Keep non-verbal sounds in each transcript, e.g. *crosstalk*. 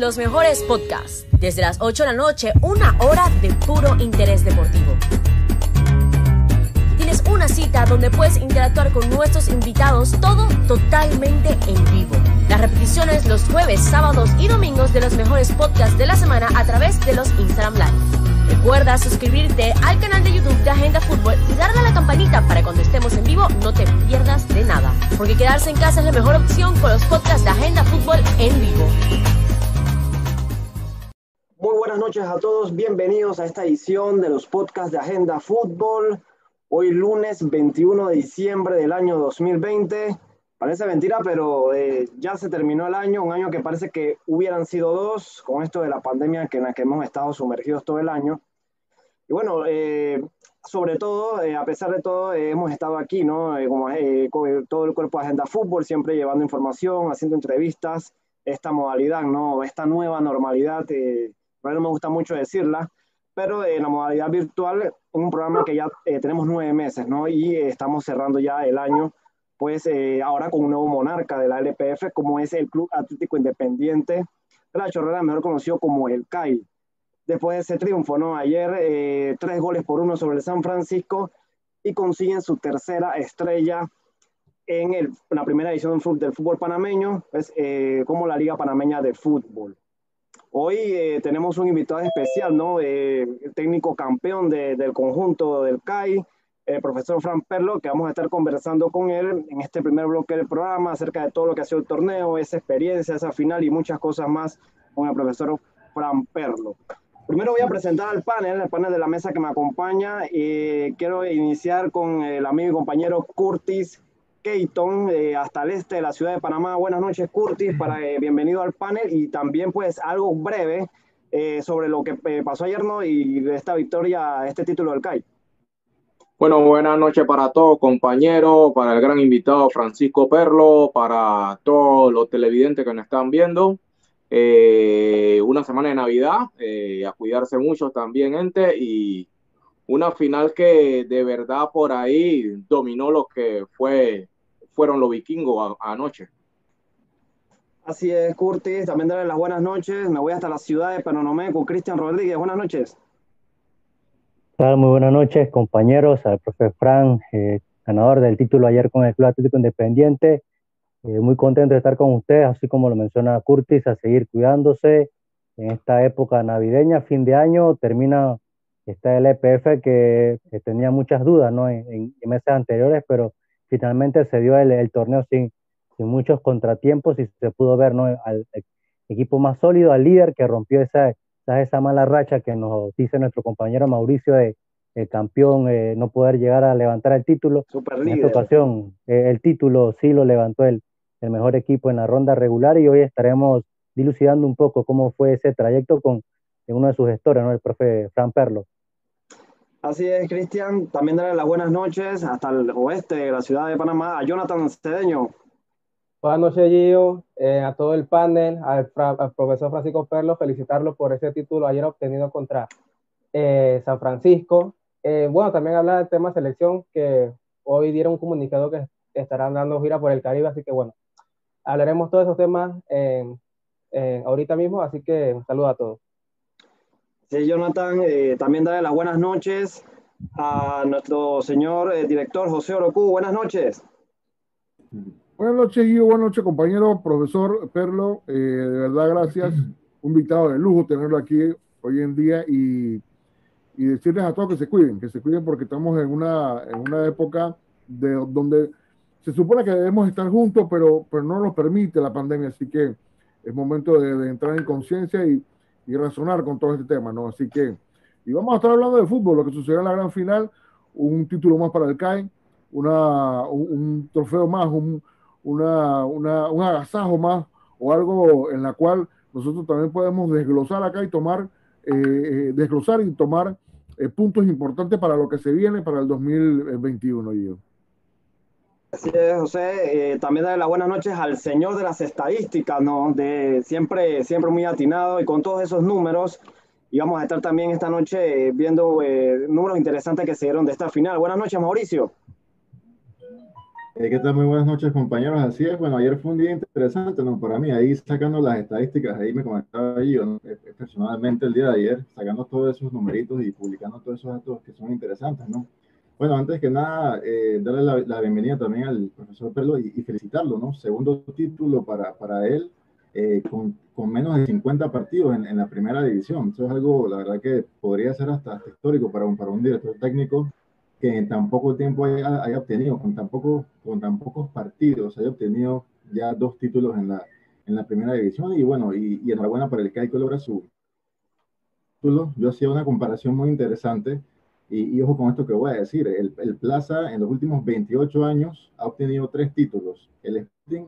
los mejores podcasts. Desde las 8 de la noche, una hora de puro interés deportivo. Tienes una cita donde puedes interactuar con nuestros invitados, todo totalmente en vivo. Las repeticiones los jueves, sábados y domingos de los mejores podcasts de la semana a través de los Instagram Live. Recuerda suscribirte al canal de YouTube de Agenda Fútbol y darle a la campanita para cuando estemos en vivo no te pierdas de nada. Porque quedarse en casa es la mejor opción con los podcasts de Agenda Fútbol en vivo. Noches a todos, bienvenidos a esta edición de los podcasts de Agenda Fútbol. Hoy lunes 21 de diciembre del año 2020. Parece mentira, pero eh, ya se terminó el año, un año que parece que hubieran sido dos, con esto de la pandemia en la que hemos estado sumergidos todo el año. Y bueno, eh, sobre todo, eh, a pesar de todo, hemos estado aquí, ¿no? como con todo el cuerpo de Agenda Fútbol, siempre llevando información, haciendo entrevistas, esta modalidad, ¿no? Esta nueva normalidad, no me gusta mucho decirla, pero en la modalidad virtual, un programa que ya tenemos nueve meses, ¿no? Y estamos cerrando ya el año pues eh, ahora con un nuevo monarca de la LPF, como es el Club Atlético Independiente de la Chorrera, mejor conocido como el CAI. Después de ese triunfo, ¿no? Ayer, eh, tres goles por uno sobre el San Francisco y consiguen su tercera estrella en, el, la primera edición del fútbol panameño, pues, eh, como la Liga Panameña de Fútbol. Hoy tenemos un invitado especial, ¿no? el técnico campeón del conjunto del CAI, el profesor Fran Perlo, que vamos a estar conversando con él en este primer bloque del programa acerca de todo lo que ha sido el torneo, esa experiencia, esa final y muchas cosas más con el profesor Fran Perlo. Primero voy a presentar al panel, el panel de la mesa que me acompaña. y quiero iniciar con el amigo y compañero Curtis Keaton, eh, hasta el este de la ciudad de Panamá. Buenas noches, Curtis, para, eh, bienvenido al panel y también pues algo breve eh, sobre lo que pasó ayer ¿no? y esta victoria, este título del CAI. Bueno, buenas noches para todos, compañeros, para el gran invitado Francisco Perlo, para todos los televidentes que nos están viendo. Eh, una semana de Navidad, eh, a cuidarse mucho también, gente, y una final que de verdad por ahí dominó lo que fue, fueron los vikingos anoche. Así es, Curtis. También darle las buenas noches. Me voy hasta la ciudad de Penonomé con Cristian Rodríguez. Buenas noches. Muy buenas noches, compañeros, al profe Fran, eh, ganador del título ayer con el Club Atlético Independiente. Eh, muy contento de estar con ustedes, así como lo menciona Curtis, a seguir cuidándose en esta época navideña, fin de año, termina esta LPF que, tenía muchas dudas ¿no? en, meses anteriores, pero finalmente se dio el, torneo sin, sin, muchos contratiempos y se pudo ver ¿no? al equipo más sólido, al líder que rompió esa esa mala racha que nos dice nuestro compañero Mauricio de el campeón eh, no poder llegar a levantar el título. en esta ocasión, eh, el título sí lo levantó el, el mejor equipo en la ronda regular y hoy estaremos dilucidando un poco cómo fue ese trayecto con uno de sus gestores, ¿no? el profe Fran Perlo. Así es, Cristian. También darle las buenas noches hasta el oeste de la ciudad de Panamá a Jonathan Cedeño. Buenas noches, Gio, eh, a todo el panel, al, profesor Francisco Perlo, felicitarlo por ese título ayer obtenido contra eh, San Francisco. Eh, bueno, también hablar del tema selección, que hoy dieron un comunicado que estarán dando gira por el Caribe, así que bueno, hablaremos todos esos temas ahorita mismo, así que un saludo a todos. Sí, Jonathan, también darle las buenas noches a nuestro señor director José Orocu. Buenas noches. Buenas noches, Guido. Buenas noches, compañero, profesor Perlo. Eh, de verdad, gracias. *clears throat* Un invitado de lujo tenerlo aquí hoy en día y, y, decirles a todos que se cuiden, que se cuiden porque estamos en una, en una época de, donde se supone que debemos estar juntos, pero, pero no nos permite la pandemia. Así que es momento de, entrar en conciencia y, y, razonar con todo este tema, ¿no? Así que, y vamos a estar hablando de fútbol, lo que sucedió en la gran final, un título más para el CAI, una, un trofeo más, un una, una, un agasajo más o algo en la cual nosotros también podemos desglosar acá y tomar, eh, eh, desglosar y tomar eh, puntos importantes para lo que se viene para el 2021. Yo. Así es, José. también darle las buenas noches al señor de las estadísticas, ¿no? De siempre, siempre muy atinado y con todos esos números. Y vamos a estar también esta noche viendo números interesantes que se dieron de esta final. Buenas noches, Mauricio. Eh, ¿Qué tal? Muy buenas noches, compañeros. Así es, bueno, ayer fue un día interesante, ¿no? Para mí, ahí sacando las estadísticas, ahí me comentaba yo, ¿no? Eh, eh, personalmente el día de ayer, sacando todos esos numeritos y publicando todos esos datos que son interesantes, ¿no? Bueno, antes que nada, darle la, la, bienvenida también al profesor Perlo y, y felicitarlo, ¿no? Segundo título para, para él, con, con, menos de 50 partidos en, en, la primera división. Eso es algo, la verdad, que podría ser hasta, hasta histórico para un, para un director técnico que en tan poco tiempo haya, haya obtenido, con tan, poco, con tan pocos partidos, haya obtenido ya dos títulos en la, en la primera división. Y bueno, y, y enhorabuena para el que logra su título. Yo hacía una comparación muy interesante. Y, ojo con esto que voy a decir, el, el, Plaza en los últimos 28 años ha obtenido tres títulos. El Sporting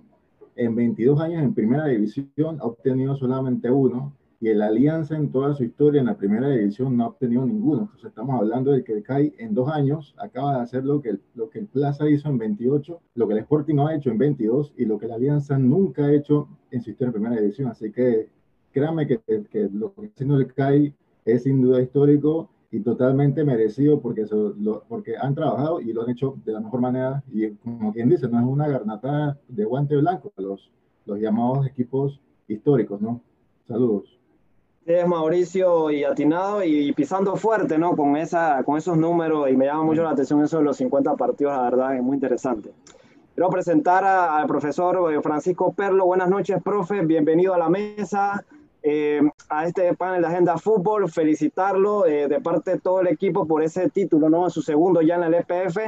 en 22 años en primera división ha obtenido solamente uno y el Alianza en toda su historia en la primera división no ha obtenido ninguno. Entonces estamos hablando de que el CAI en dos años acaba de hacer lo que, el, lo que el Plaza hizo en 28, lo que el Sporting no ha hecho en 22 y lo que la Alianza nunca ha hecho en su historia en primera división. Así que créanme que, que lo que está haciendo el CAI es sin duda histórico y totalmente merecido porque, eso, lo, porque han trabajado y lo han hecho de la mejor manera. Y como quien dice, no es una garnatada de guante blanco, los, los llamados equipos históricos, ¿no? Saludos. Es Mauricio y atinado y pisando fuerte, ¿no? Con, esa, con esos números y me llama mucho la atención eso de los 50 partidos, la verdad, es muy interesante. Quiero presentar a, al profesor eh, Francisco Perlo. Buenas noches, profe. Bienvenido a la mesa, eh, a este panel de Agenda Fútbol. Felicitarlo eh, de parte de todo el equipo por ese título, ¿no? Su segundo ya en el EPF.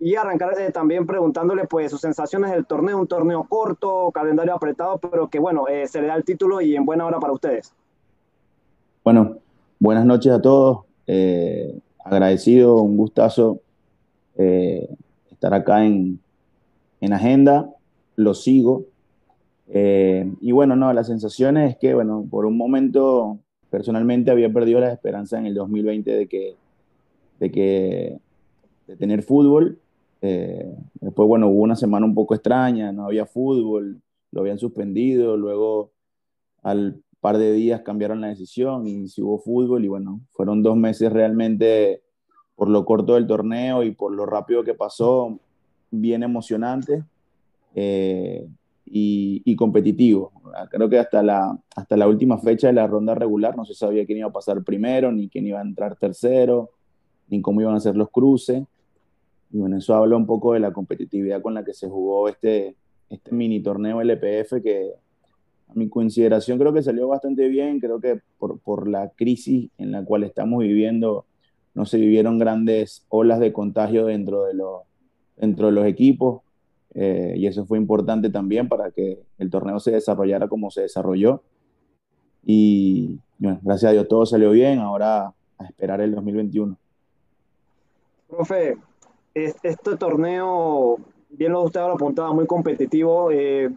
Y arrancar eh, también preguntándole, pues, sus sensaciones del torneo. Un torneo corto, calendario apretado, pero que, bueno, se le da el título y en buena hora para ustedes. Bueno, buenas noches a todos. Agradecido, un gustazo estar acá en, en, Agenda. Lo sigo. Eh, y bueno, no, la sensación es que, bueno, por un momento personalmente había perdido la esperanza en el 2020 de que, de que, de tener fútbol. después, bueno, hubo una semana un poco extraña, no había fútbol, lo habían suspendido, luego al par de días cambiaron la decisión y si hubo fútbol y bueno, fueron dos meses realmente por lo corto del torneo y por lo rápido que pasó, bien emocionante eh, y, competitivo. Creo que hasta la, hasta la última fecha de la ronda regular no se sabía quién iba a pasar primero, ni quién iba a entrar tercero, ni cómo iban a ser los cruces. Y bueno, eso habla un poco de la competitividad con la que se jugó este, este mini torneo LPF que, a mi consideración creo que salió bastante bien, creo que por, por, la crisis en la cual estamos viviendo no se vivieron grandes olas de contagio dentro de, lo, dentro de los equipos eh, y eso fue importante también para que el torneo se desarrollara como se desarrolló y bueno, gracias a Dios todo salió bien, ahora a esperar el 2021. Profe, este torneo, bien lo usted lo apuntaba, muy competitivo. Eh,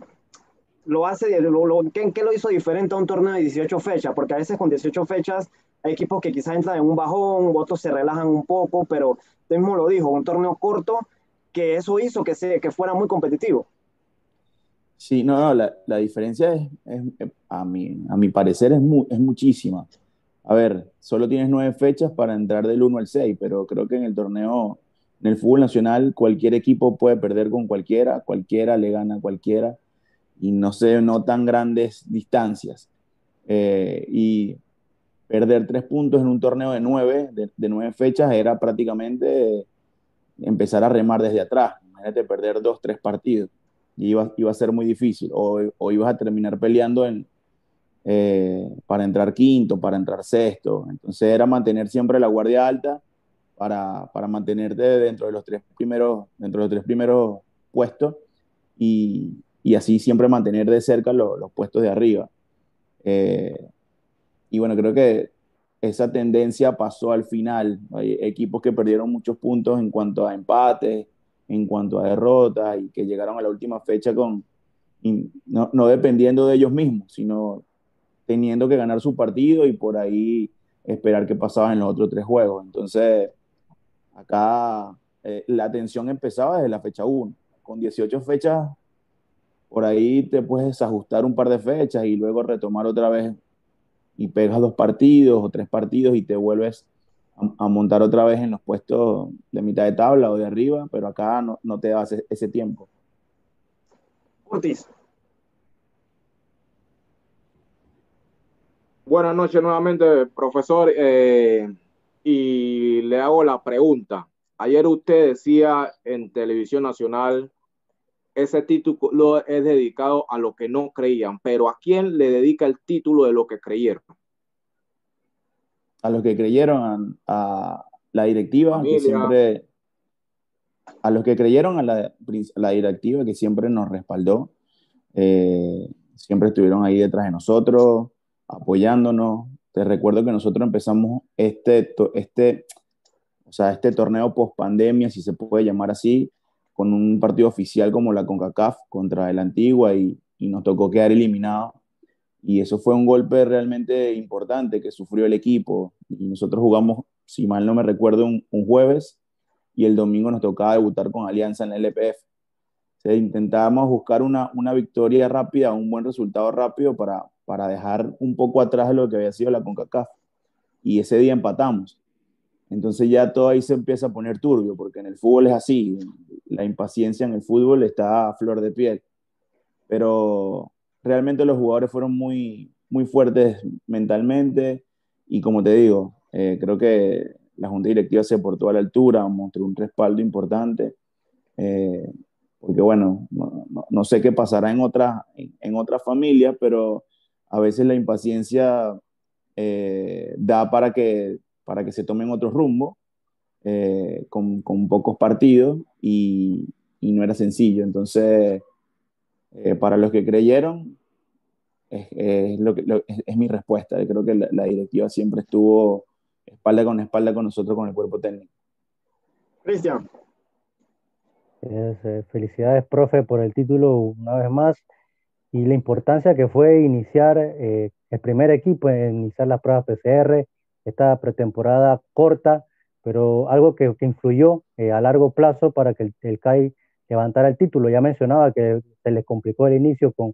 lo hace, lo, lo, ¿qué, ¿qué, lo hizo diferente a un torneo de 18 fechas? Porque a veces con 18 fechas hay equipos que quizás entran en un bajón, otros se relajan un poco, pero usted mismo lo dijo, un torneo corto, que eso hizo que, se, que fuera muy competitivo. Sí, no, no la, la, diferencia es, a, mi, a mi parecer es, es muchísima. A ver, solo tienes nueve fechas para entrar del 1 al 6, pero creo que en el torneo, en el fútbol nacional, cualquier equipo puede perder con cualquiera, cualquiera le gana a cualquiera y no se notan grandes distancias. Eh, y perder tres puntos en un torneo de nueve, de, de, nueve fechas, era prácticamente empezar a remar desde atrás. Imagínate perder dos, tres partidos. Y iba, iba a ser muy difícil. O, o ibas a terminar peleando en, eh, para entrar quinto, para entrar sexto. Entonces era mantener siempre la guardia alta para, para mantenerte dentro de los tres primeros, dentro de los tres primeros puestos. Y, y así siempre mantener de cerca lo, los puestos de arriba. Eh, y bueno, creo que esa tendencia pasó al final. Hay equipos que perdieron muchos puntos en cuanto a empates, en cuanto a derrotas y que llegaron a la última fecha con no, no dependiendo de ellos mismos, sino teniendo que ganar su partido y por ahí esperar qué pasaba en los otros tres juegos. Entonces, acá eh, la tensión empezaba desde la fecha 1. Con 18 fechas por ahí te puedes ajustar un par de fechas y luego retomar otra vez y pegas dos partidos o tres partidos y te vuelves a, montar otra vez en los puestos de mitad de tabla o de arriba, pero acá no, no te das ese, tiempo. Ortiz. Buenas noches nuevamente, profesor. Eh, y le hago la pregunta. Ayer usted decía en Televisión Nacional, ese título es dedicado a lo que no creían, pero ¿a quién le dedica el título de lo que creyeron? A los que creyeron a, la directiva, que siempre, a los que creyeron a la, la directiva que siempre nos respaldó, eh, siempre estuvieron ahí detrás de nosotros, apoyándonos. Te recuerdo que nosotros empezamos este, este, o sea, este torneo post pandemia, si se puede llamar así, con un partido oficial como la CONCACAF contra el Antigua y, y nos tocó quedar eliminado. Y eso fue un golpe realmente importante que sufrió el equipo. Y nosotros jugamos, si mal no me recuerdo, un, jueves y el domingo nos tocaba debutar con Alianza en el LPF. O intentábamos buscar una, una victoria rápida, un buen resultado rápido para, para dejar un poco atrás lo que había sido la CONCACAF. Y ese día empatamos. Entonces ya todo ahí se empieza a poner turbio, porque en el fútbol es así, la impaciencia en el fútbol está a flor de piel. Pero realmente los jugadores fueron muy, muy fuertes mentalmente y como te digo, eh, creo que la Junta Directiva se portó a la altura, mostró un respaldo importante, eh, porque bueno, no, no, sé qué pasará en otras en, otra familias, pero a veces la impaciencia eh, da para que, para que se tomen otros rumbos eh, con, con, pocos partidos y, y, no era sencillo. Entonces, eh, para los que creyeron, es, es, lo que, es, mi respuesta. Creo que la, directiva siempre estuvo espalda con espalda con nosotros, con el cuerpo técnico. Cristian. felicidades, profe, por el título una vez más y la importancia que fue iniciar eh, el primer equipo, iniciar las pruebas PCR, esta pretemporada corta, pero algo que, que influyó eh, a largo plazo para que el, CAI levantara el título. Ya mencionaba que se les complicó el inicio con,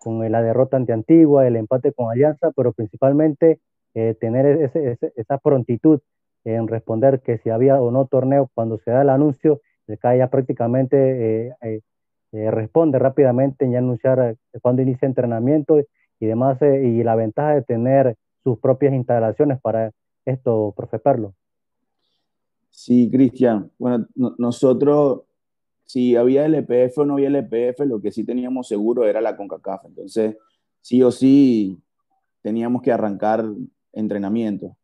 con la derrota ante Antigua, el empate con Alianza, pero principalmente eh, tener ese, esa prontitud en responder que si había o no torneo cuando se da el anuncio, el CAI ya prácticamente eh, responde rápidamente en anunciar eh, cuando inicia entrenamiento y demás, eh, y la ventaja de tener sus propias instalaciones para esto, profe Perlo. Sí, Cristian. Bueno, nosotros, si había LPF o no había LPF, lo que sí teníamos seguro era la CONCACAF. Entonces, sí o sí teníamos que arrancar entrenamiento.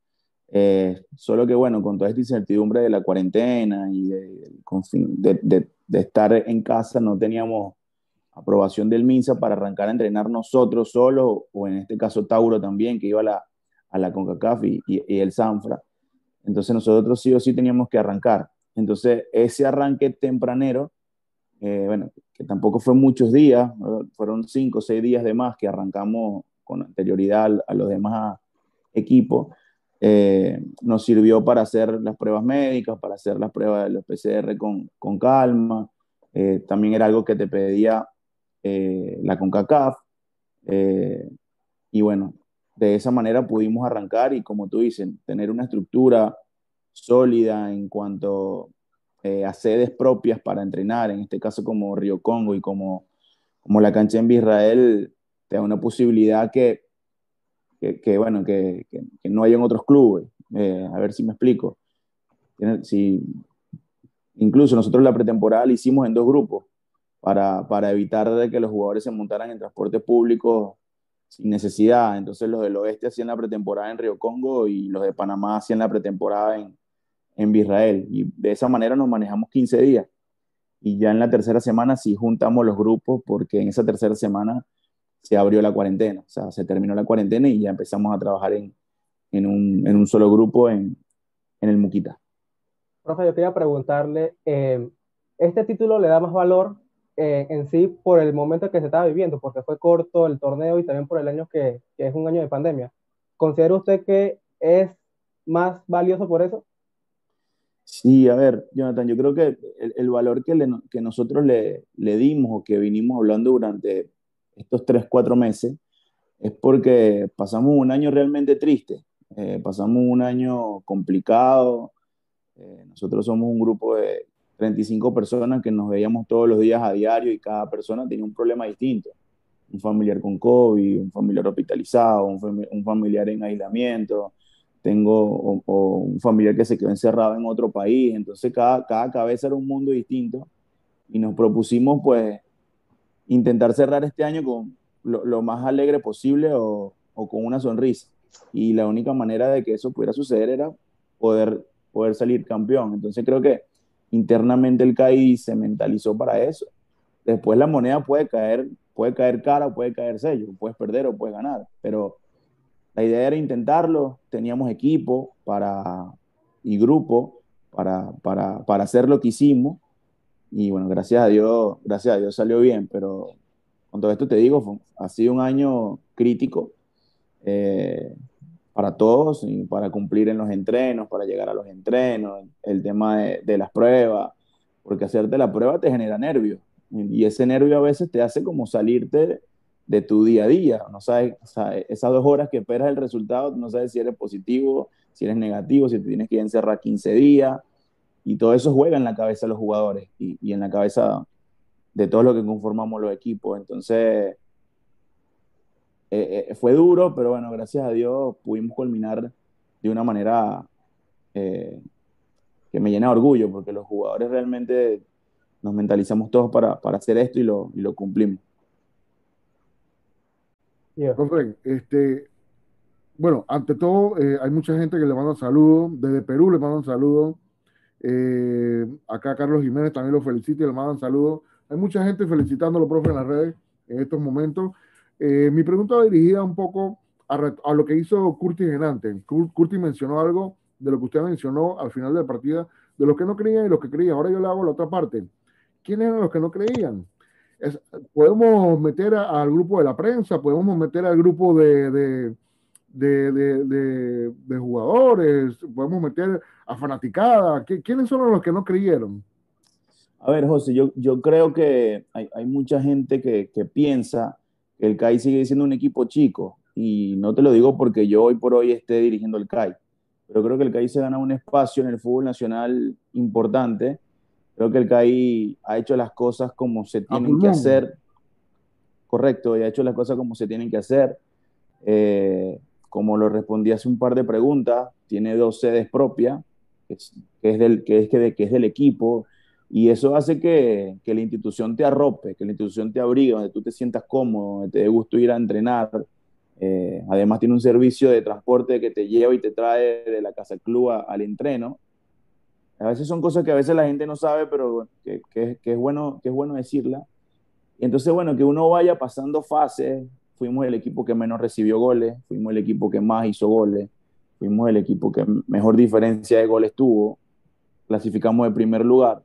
solo que, bueno, con toda esta incertidumbre de la cuarentena y de, de, de estar en casa, no teníamos aprobación del MINSA para arrancar a entrenar nosotros solos, o en este caso Tauro también, que iba a la, a la CONCACAF y, y, el Sanfra. Entonces nosotros sí o sí teníamos que arrancar. Entonces ese arranque tempranero, eh, bueno, que tampoco fue muchos días, fueron cinco o seis días de más que arrancamos con anterioridad a los demás equipos, eh, nos sirvió para hacer las pruebas médicas, para hacer las pruebas de los PCR con, con calma. Eh, también era algo que te pedía eh, la CONCACAF. y bueno, de esa manera pudimos arrancar y como tú dices, tener una estructura sólida en cuanto a sedes propias para entrenar, en este caso como Río Congo y como, como la cancha en Israel, te da una posibilidad que que, bueno, que, que, no hay en otros clubes. Eh, a ver si me explico. Si, incluso nosotros la pretemporada la hicimos en dos grupos para, para evitar de que los jugadores se montaran en transporte público sin necesidad. Entonces los del oeste hacían la pretemporada en Río Congo y los de Panamá hacían la pretemporada en, en Israel. Y de esa manera nos manejamos 15 días. Y ya en la tercera semana sí juntamos los grupos porque en esa tercera semana se abrió la cuarentena, o sea, se terminó la cuarentena y ya empezamos a trabajar en, en, un, en un, solo grupo en, en, el Muquita. Profe, yo quería preguntarle, eh, ¿este título le da más valor eh, en sí por el momento que se estaba viviendo? Porque fue corto el torneo y también por el año que, es un año de pandemia. ¿Considera usted que es más valioso por eso? Sí, a ver, Jonathan, yo creo que el, el valor que, le, que nosotros le, le, dimos o que vinimos hablando durante estos tres, cuatro meses, es porque pasamos un año realmente triste. Eh, pasamos un año complicado. Eh, nosotros somos un grupo de 35 personas que nos veíamos todos los días a diario y cada persona tenía un problema distinto. Un familiar con COVID, un familiar hospitalizado, un, familiar en aislamiento, tengo un familiar que se quedó encerrado en otro país. Entonces cada, cada cabeza era un mundo distinto y nos propusimos pues intentar cerrar este año con lo, más alegre posible o, o, con una sonrisa. Y la única manera de que eso pudiera suceder era poder, poder salir campeón. Entonces creo que internamente el CAI se mentalizó para eso. Después la moneda puede caer, puede caer cara puede caer sello, puedes perder o puedes ganar, pero la idea era intentarlo, teníamos equipo para, y grupo para, para, para hacer lo que hicimos y bueno, gracias a Dios, gracias a Dios salió bien, pero con todo esto te digo, ha sido un año crítico eh, para todos y para cumplir en los entrenos, para llegar a los entrenos, el tema de, las pruebas, porque hacerte la prueba te genera nervio. Y ese nervio a veces te hace como salirte de tu día a día, no sabes, esas dos horas que esperas el resultado, no sabes si eres positivo, si eres negativo, si te tienes que encerrar 15 días, y todo eso juega en la cabeza de los jugadores y, en la cabeza de todos los que conformamos los equipos. Entonces, eh, eh, fue duro, pero bueno, gracias a Dios pudimos culminar de una manera eh, que me llena de orgullo, porque los jugadores realmente nos mentalizamos todos para, para hacer esto y lo, y lo cumplimos. este, bueno, ante todo, hay mucha gente que le manda saludos, desde Perú le mandan saludos, eh, acá Carlos Jiménez también lo felicita y le mandan saludos. Hay mucha gente felicitándolo, profe, en las redes en estos momentos. Eh, mi pregunta va dirigida un poco a, lo que hizo Curtis en Curtis mencionó algo de lo que usted mencionó al final de la partida, de los que no creían y los que creían. Ahora yo le hago la otra parte. ¿Quiénes eran los que no creían? podemos meter al grupo de la prensa, podemos meter al grupo de jugadores, podemos meter a fanaticada. ¿Quiénes son los que no creyeron? A ver, José, yo, creo que hay, mucha gente que, piensa el CAI sigue siendo un equipo chico. Y no te lo digo porque yo hoy por hoy esté dirigiendo el CAI, pero creo que el CAI se gana un espacio en el fútbol nacional importante. Creo que el CAI ha hecho las cosas como se tienen que hacer. Correcto, y ha hecho las cosas como se tienen que hacer. Eh, como lo respondí hace un par de preguntas, tiene dos sedes propias, que es, del, que es, que, es del equipo, y eso hace que, que, la institución te arrope, que la institución te abrigue, donde tú te sientas cómodo, donde te dé gusto ir a entrenar. Eh, además tiene un servicio de transporte que te lleva y te trae de la casa club al entreno. A veces son cosas que a veces la gente no sabe, pero que, que, que es, bueno, que es bueno decirla. Y entonces, bueno, que uno vaya pasando fases, fuimos el equipo que menos recibió goles, fuimos el equipo que más hizo goles, fuimos el equipo que mejor diferencia de goles tuvo, clasificamos de primer lugar.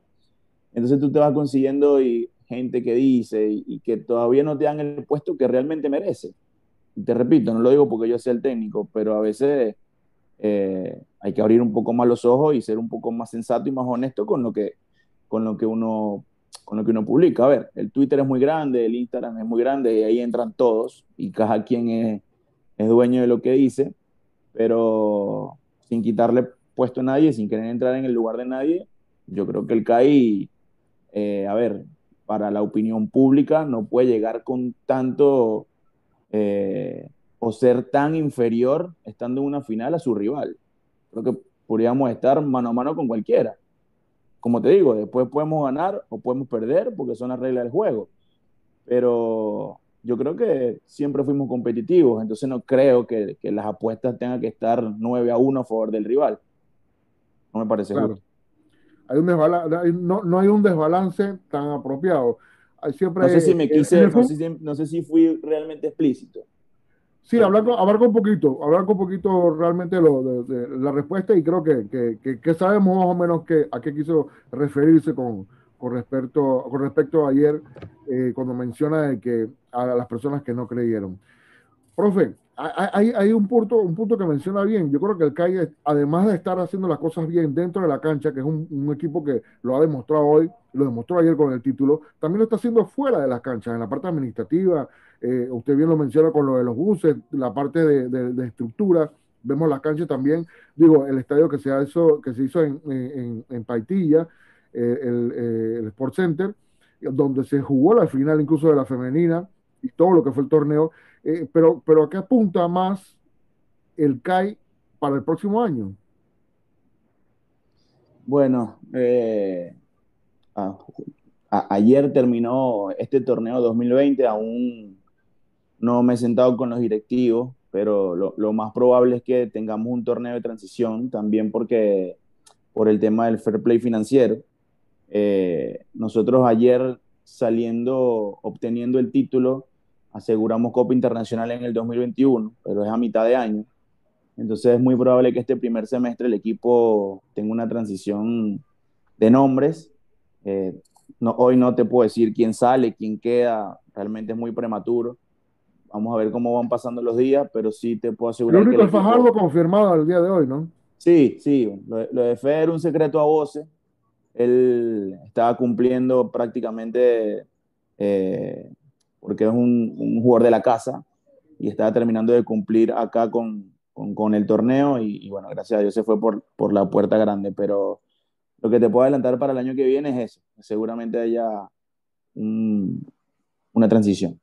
Entonces tú te vas consiguiendo y gente que dice y, que todavía no te dan el puesto que realmente merece. Y te repito, no lo digo porque yo sea el técnico, pero a veces eh, hay que abrir un poco más los ojos y ser un poco más sensato y más honesto con lo que, con lo que uno con lo que uno publica. A ver, el Twitter es muy grande, el Instagram es muy grande y ahí entran todos y cada quien es, es dueño de lo que dice, pero sin quitarle puesto a nadie, sin querer entrar en el lugar de nadie, yo creo que el CAI, eh, a ver, para la opinión pública no puede llegar con tanto eh, o ser tan inferior estando en una final a su rival. Creo que podríamos estar mano a mano con cualquiera como te digo, después podemos ganar o podemos perder porque son las reglas del juego. Pero yo creo que siempre fuimos competitivos, entonces no creo que, que las apuestas tengan que estar 9 a 1 a favor del rival. No me parece justo. Hay un no, no, hay un desbalance tan apropiado. Siempre no sé si me quise, no, sé si, no sé si fui realmente explícito. Sí, hablar con, un poquito, hablar con poquito realmente lo, de, la respuesta y creo que, que, sabemos más o menos que, a qué quiso referirse con, con, respecto, con respecto a ayer eh, cuando menciona de que a las personas que no creyeron. Profe, hay, un, punto, un punto que menciona bien. Yo creo que el CAI, además de estar haciendo las cosas bien dentro de la cancha, que es un, equipo que lo ha demostrado hoy, lo demostró ayer con el título, también lo está haciendo fuera de las canchas, en la parte administrativa, eh, usted bien lo menciona con lo de los buses, la parte de, estructura, vemos la cancha también, digo, el estadio que se hizo, que se hizo en, en, en Paitilla, eh, el, eh, el, Sport Center, donde se jugó la final incluso de la femenina y todo lo que fue el torneo, eh, pero, pero ¿a qué apunta más el CAI para el próximo año? Bueno, ayer terminó este torneo 2020, aún no me he sentado con los directivos, pero lo, lo, más probable es que tengamos un torneo de transición también porque por el tema del fair play financiero. Eh, nosotros ayer saliendo, obteniendo el título, aseguramos Copa Internacional en el 2021, pero es a mitad de año. Entonces es muy probable que este primer semestre el equipo tenga una transición de nombres. Eh, no, hoy no te puedo decir quién sale, quién queda, realmente es muy prematuro. Vamos a ver cómo van pasando los días, pero sí te puedo asegurar. Lo único que el equipo... Fajardo confirmado al día de hoy, ¿no? Sí, sí. Lo, lo de Fede era un secreto a voces. Él estaba cumpliendo prácticamente eh, porque es un, un, jugador de la casa y estaba terminando de cumplir acá con, con, con el torneo y, y, bueno, gracias a Dios se fue por, por la puerta grande, pero lo que te puedo adelantar para el año que viene es eso, seguramente haya un, una transición.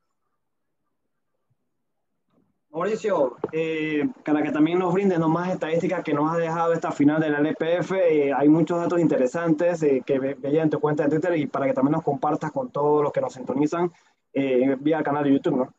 Mauricio, eh, para que también nos brindes más estadísticas que nos ha dejado esta final del LPF, eh, hay muchos datos interesantes eh, que veía en tu cuenta de Twitter y para que también nos compartas con todos los que nos sintonizan eh, vía canal de YouTube, ¿no?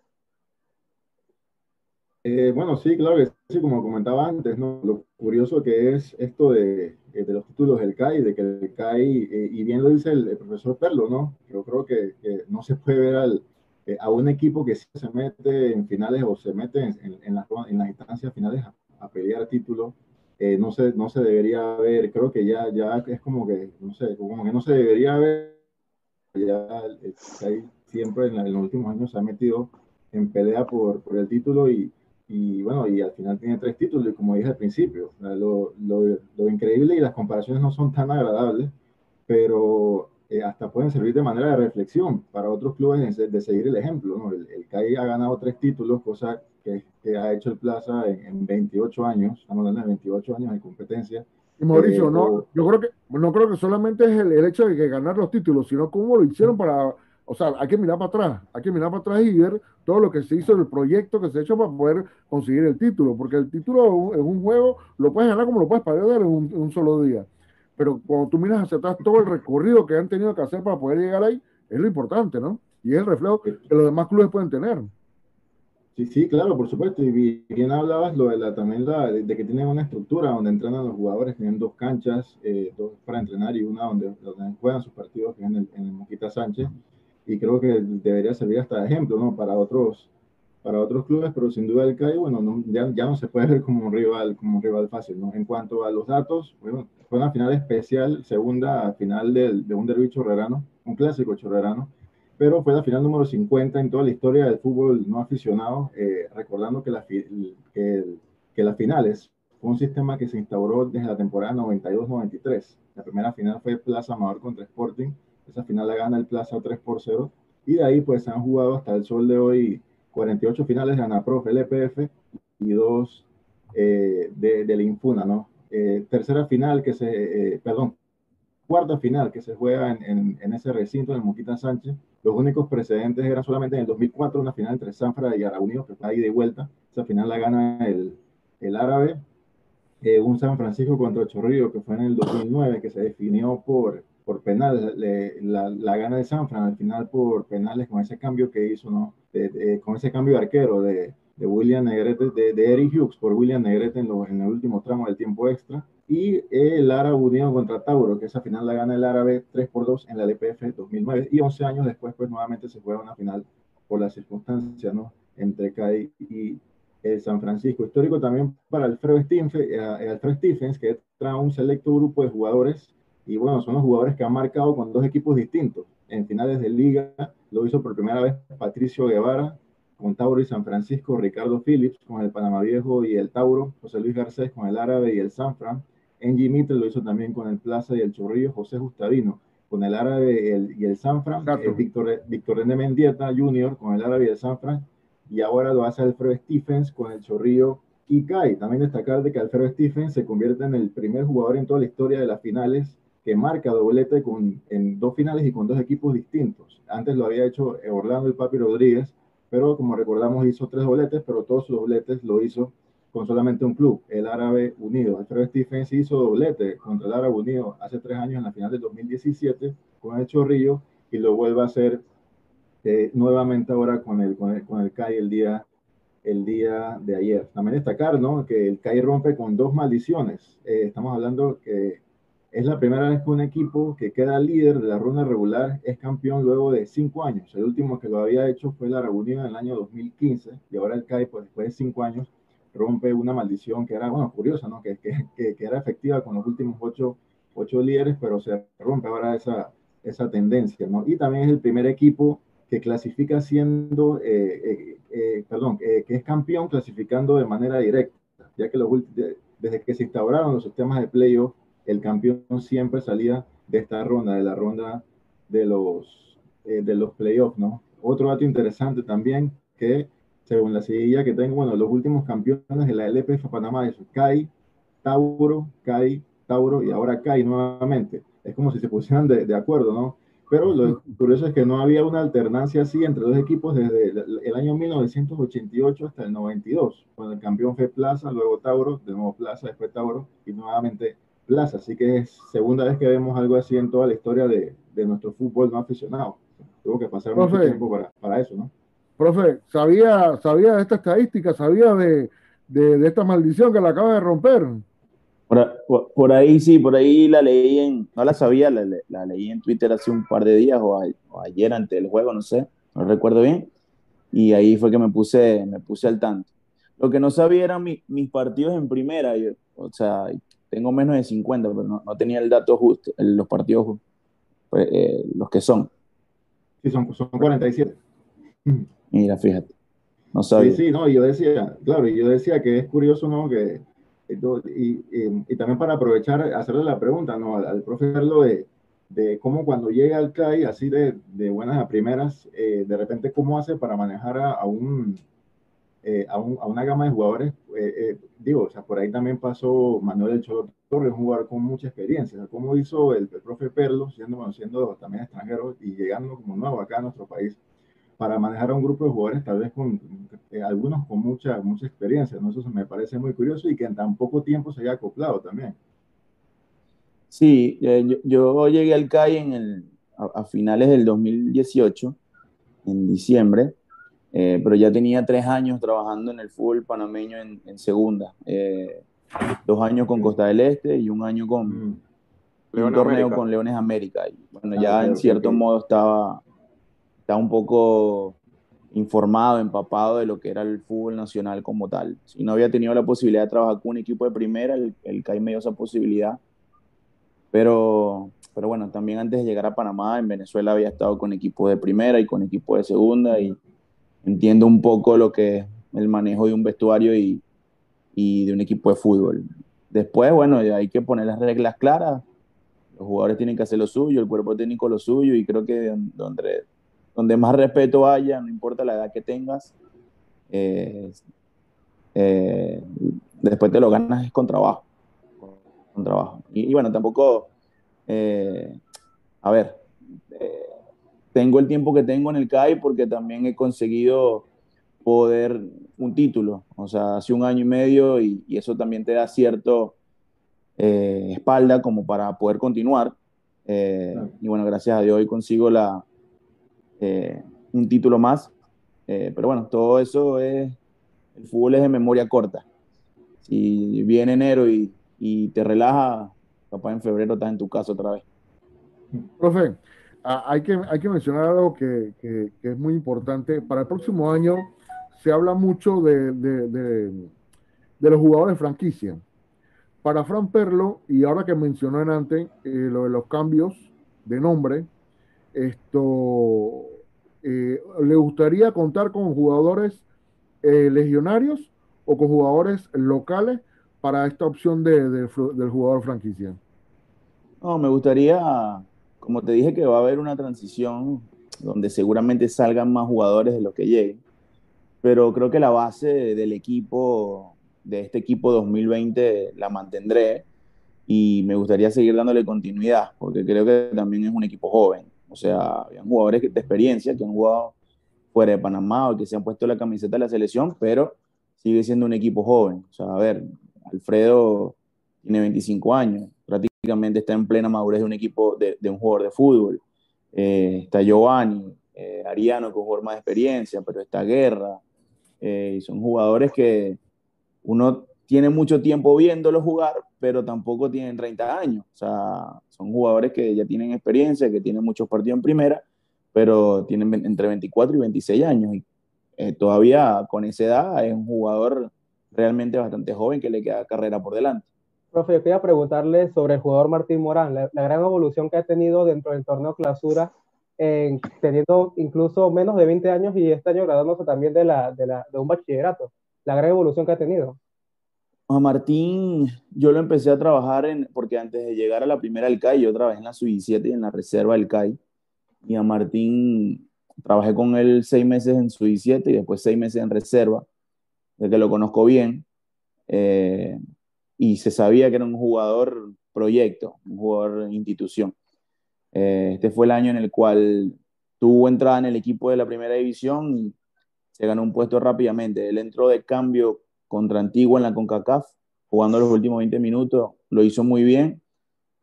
bueno, sí, claro que sí, como comentaba antes, ¿no? Lo curioso que es esto de, de los títulos del CAI, de que el CAI, y bien lo dice el, el, profesor Perlo, ¿no? Yo creo que, que no se puede ver al eh, a un equipo que se mete en finales o se mete en, en, en, las, en las, instancias finales a, a pelear títulos, eh, no, se, no se debería ver, creo que ya, ya es como que, no sé, como que no se debería ver, ya el, el, siempre en, en, los últimos años se ha metido en pelea por, por el título y, y, bueno, y al final tiene tres títulos y como dije al principio, lo, lo, lo increíble y las comparaciones no son tan agradables, pero eh, hasta pueden servir de manera de reflexión para otros clubes de, de seguir el ejemplo. ¿no? El, el, CAI ha ganado tres títulos, cosa que, que ha hecho el Plaza en, en, 28 años, estamos hablando de 28 años de competencia. Y Mauricio, eh, no, o, yo creo que no creo que solamente es el, el, hecho de que ganar los títulos, sino cómo lo hicieron para, o sea, hay que mirar para atrás, hay que mirar para atrás y ver todo lo que se hizo, el proyecto que se ha hecho para poder conseguir el título, porque el título en un juego lo puedes ganar como lo puedes perder en un, en un solo día pero cuando tú miras hacia atrás todo el recorrido que han tenido que hacer para poder llegar ahí, es lo importante, ¿no? Y es el reflejo que los demás clubes pueden tener. Sí, sí, claro, por supuesto. Y bien hablabas lo de la, también la, de, de que tienen una estructura donde entrenan los jugadores, tienen dos canchas, eh, dos para entrenar y una donde, donde juegan sus partidos, que es en el, en el Moquita Sánchez. Y creo que debería servir hasta de ejemplo, ¿no? Para otros, para otros clubes, pero sin duda el CAI, bueno, no, ya, ya no se puede ver como un rival, como un rival fácil, ¿no? En cuanto a los datos, bueno, fue una final especial, segunda final del, de un derbi chorrerano, un clásico chorrerano, pero fue la final número 50 en toda la historia del fútbol no aficionado, eh, recordando que, la, que, que las finales fue un sistema que se instauró desde la temporada 92-93. La primera final fue Plaza Amador contra Sporting, esa final la gana el Plaza 3 por 0, y de ahí pues han jugado hasta el sol de hoy 48 finales de ANAPROF, LPF y dos eh, de, de la Infuna, ¿no? eh, tercera final que se, eh, perdón, cuarta final que se juega en, en, en, ese recinto, en el Moquita Sánchez. Los únicos precedentes eran solamente en el 2004, una final entre Sanfra y Araunido, que fue ahí de vuelta. Esa final la gana el, el árabe. Eh, un San Francisco contra Chorrillo, que fue en el 2009, que se definió por, por penales. La, la, gana de Sanfra al final por penales con ese cambio que hizo, ¿no? De, de, con ese cambio de arquero de, de William Negrete, de, Eric Hughes por William Negrete en, lo, en, el último tramo del tiempo extra. Y el Árabe Unión contra Tauro, que esa final la gana el Árabe 3 por 2 en la LPF 2009. Y 11 años después, pues nuevamente se juega una final por las circunstancias, ¿no? Entre CAI y el San Francisco. Histórico también para Alfredo Stephens, eh, Alfred Stephens, que trae un selecto grupo de jugadores. Y bueno, son los jugadores que han marcado con dos equipos distintos. En finales de liga lo hizo por primera vez Patricio Guevara, con Tauro y San Francisco, Ricardo Phillips con el Panamá Viejo y el Tauro, José Luis Garcés con el Árabe y el Sanfran, Engie Mitre lo hizo también con el Plaza y el Chorrillo, José Justavino con el Árabe y el, y el Sanfran, eh, Víctor, Víctor René Mendieta Jr. con el Árabe y el Sanfran, y ahora lo hace Alfredo Stephens con el Chorrillo y cae. También destacar de que Alfredo Stephen se convierte en el primer jugador en toda la historia de las finales que marca doblete con, en dos finales y con dos equipos distintos. Antes lo había hecho Orlando y Papi Rodríguez, pero como recordamos hizo tres dobletes, pero todos sus dobletes lo hizo con solamente un club, el Árabe Unido. Alfredo Stephens hizo doblete contra el Árabe Unido hace tres años en la final del 2017 con el Chorrillo y lo vuelve a hacer eh, nuevamente ahora con el, con el, con el CAI el día, el día de ayer. También destacar ¿no? que el CAI rompe con dos maldiciones. Eh, estamos hablando que es la primera vez que un equipo que queda líder de la ronda regular es campeón luego de cinco años. El último que lo había hecho fue la Unido en el año 2015 y ahora el CAI, pues después de cinco años, rompe una maldición que era, bueno, curiosa, ¿no? Que, que, que, era efectiva con los últimos ocho, ocho líderes, pero se rompe ahora esa, esa tendencia, ¿no? Y también es el primer equipo que clasifica siendo, eh, eh, eh, perdón, que es campeón clasificando de manera directa, ya que los, desde que se instauraron los sistemas de playoff, el campeón siempre salía de esta ronda, de la ronda de los, de los playoffs, ¿no? Otro dato interesante también que según la silla que tengo, bueno, los últimos campeones de la LPF Panamá es CAI, Tauro, CAI, Tauro y ahora CAI nuevamente. Es como si se pusieran de, de acuerdo, ¿no? Pero lo curioso es que no había una alternancia así entre dos equipos desde el año 1988 hasta el 92, cuando el campeón fue Plaza, luego Tauro, de nuevo Plaza, después Tauro y nuevamente Plaza. Así que es segunda vez que vemos algo así en toda la historia de, de nuestro fútbol no aficionado. Tuvo que pasar mucho tiempo para, para eso, ¿no? Profe, ¿sabía, sabía de esta estadística? ¿Sabía de, de, esta maldición que la acaba de romper? Por, por, ahí sí, por ahí la leí en, no la sabía, la, la leí en Twitter hace un par de días o, ayer antes del juego, no sé, no recuerdo bien. Y ahí fue que me puse, me puse al tanto. Lo que no sabía eran mis partidos en primera, yo, o sea, tengo menos de 50, pero no, no tenía el dato justo, los partidos, pues, eh, los que son. Sí, son, son 47. *clears throat* Mira, fíjate. No sabía. Sí, sí, no, yo decía, claro, yo decía que es curioso, ¿no? Que, y, y, también para aprovechar, hacerle la pregunta, ¿no? Al, al profe de, de cómo cuando llega al CAI, así de, de buenas a primeras, eh, de repente cómo hace para manejar a, a un, eh, a, un, a, una gama de jugadores. Eh, digo, o sea, por ahí también pasó Manuel El Cholo Torres, un jugador con mucha experiencia. cómo hizo el, el profe Perlo, siendo, también extranjero y llegando como nuevo acá a nuestro país para manejar a un grupo de jugadores, tal vez con eh, algunos con mucha, mucha experiencia. Eso me parece muy curioso y que en tan poco tiempo se haya acoplado también. Sí, eh, yo, yo, llegué al CAI en el, a, finales del 2018, en diciembre, eh, pero ya tenía tres años trabajando en el fútbol panameño en, en segunda. Eh, dos años con Costa del Este y un año con mm. un torneo América. con Leones América. Y bueno, ah, ya en cierto modo estaba está un poco informado, empapado de lo que era el fútbol nacional como tal. Si no había tenido la posibilidad de trabajar con un equipo de primera, el, el CAI me dio esa posibilidad. Pero, pero bueno, también antes de llegar a Panamá, en Venezuela había estado con equipos de primera y con equipos de segunda y entiendo un poco lo que es el manejo de un vestuario y, y de un equipo de fútbol. Después, bueno, hay que poner las reglas claras. Los jugadores tienen que hacer lo suyo, el cuerpo técnico lo suyo y creo que donde, donde más respeto haya, no importa la edad que tengas, eh, después te lo ganas con trabajo. Con trabajo. Y, y bueno, tampoco, eh, a ver, eh, tengo el tiempo que tengo en el CAI porque también he conseguido poder un título, o sea, hace un año y medio y, y eso también te da cierto eh, espalda como para poder continuar. Y bueno, gracias a Dios hoy consigo la, eh, un título más. Eh, pero bueno, todo eso es, el fútbol es de memoria corta. Si viene enero y, y te relaja, capaz en febrero estás en tu casa otra vez. Profe, hay que, hay que mencionar algo que, que, es muy importante. Para el próximo año se habla mucho de, de, de, de los jugadores de franquicia. Para Fran Perlo, y ahora que mencionó en antes eh, lo de los cambios de nombre, esto eh, ¿le gustaría contar con jugadores eh, legionarios o con jugadores locales para esta opción de, de, del jugador franquicia? No, me gustaría, como te dije, que va a haber una transición donde seguramente salgan más jugadores de los que lleguen, pero creo que la base del equipo de este equipo 2020 la mantendré y me gustaría seguir dándole continuidad, porque creo que también es un equipo joven. O sea, habían jugadores de experiencia que han jugado fuera de Panamá o que se han puesto la camiseta de la selección, pero sigue siendo un equipo joven. O sea, a ver, Alfredo tiene 25 años, prácticamente está en plena madurez de un equipo, de, un jugador de fútbol. Eh, está Giovanni, eh, Ariano con jugador más de experiencia, pero está Guerra. Eh, y son jugadores que uno tiene mucho tiempo viéndolos jugar, pero tampoco tienen 30 años. O sea, son jugadores que ya tienen experiencia, que tienen muchos partidos en primera, pero tienen entre 24 y 26 años. Y todavía con esa edad es un jugador realmente bastante joven que le queda carrera por delante. Profe, yo quería preguntarle sobre el jugador Martín Morán, la, gran evolución que ha tenido dentro del torneo clausura, teniendo incluso menos de 20 años y este año graduándose también de, la, de, la, de un bachillerato. La gran evolución que ha tenido. A Martín, yo lo empecé a trabajar en, porque antes de llegar a la primera del CAI, yo trabajé en la Sub-17 y en la reserva del CAI. Y a Martín trabajé con él seis meses en Sub-17 y después seis meses en reserva, de que lo conozco bien. Eh, y se sabía que era un jugador proyecto, un jugador institución. Eh, este fue el año en el cual tuvo entrada en el equipo de la primera división y se ganó un puesto rápidamente. Él entró de cambio contra Antigua en la CONCACAF, jugando los últimos 20 minutos, lo hizo muy bien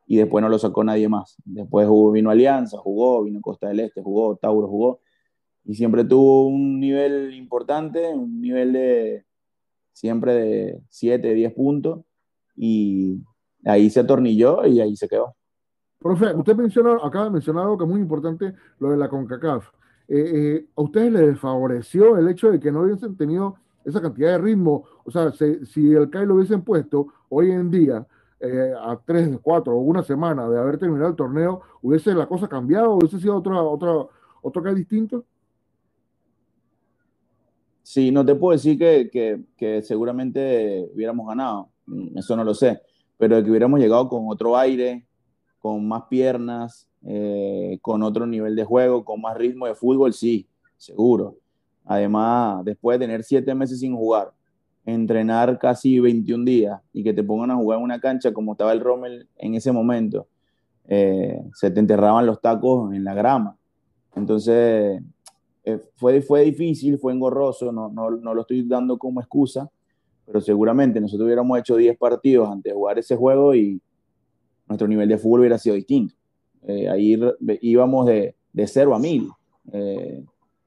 y después no lo sacó nadie más. Después vino Alianza, jugó, vino Costa del Este, jugó, Tauro jugó y siempre tuvo un nivel importante, un nivel de siempre de 7, 10 puntos y ahí se atornilló y ahí se quedó. Profe, usted mencionó, acaba de mencionar algo que es muy importante, lo de la CONCACAF. Eh, eh, ¿A ustedes les desfavoreció el hecho de que no hubiesen tenido esa cantidad de ritmo, o sea, si, el CAI lo hubiesen puesto hoy en día eh, a tres, cuatro o una semana de haber terminado el torneo, ¿hubiese la cosa cambiado? ¿Hubiese sido otra, otra, otro CAI distinto? Sí, no te puedo decir que, que, seguramente hubiéramos ganado, eso no lo sé, pero que hubiéramos llegado con otro aire, con más piernas, eh, con otro nivel de juego, con más ritmo de fútbol, sí, seguro. Además, después de tener siete meses sin jugar, entrenar casi 21 días y que te pongan a jugar en una cancha como estaba el Rommel en ese momento, eh, se te enterraban los tacos en la grama. Entonces, eh, fue, fue difícil, fue engorroso, no, no, no, lo estoy dando como excusa, pero seguramente nosotros hubiéramos hecho 10 partidos antes de jugar ese juego y nuestro nivel de fútbol hubiera sido distinto. Eh, ahí íbamos de, de 0 a 1000.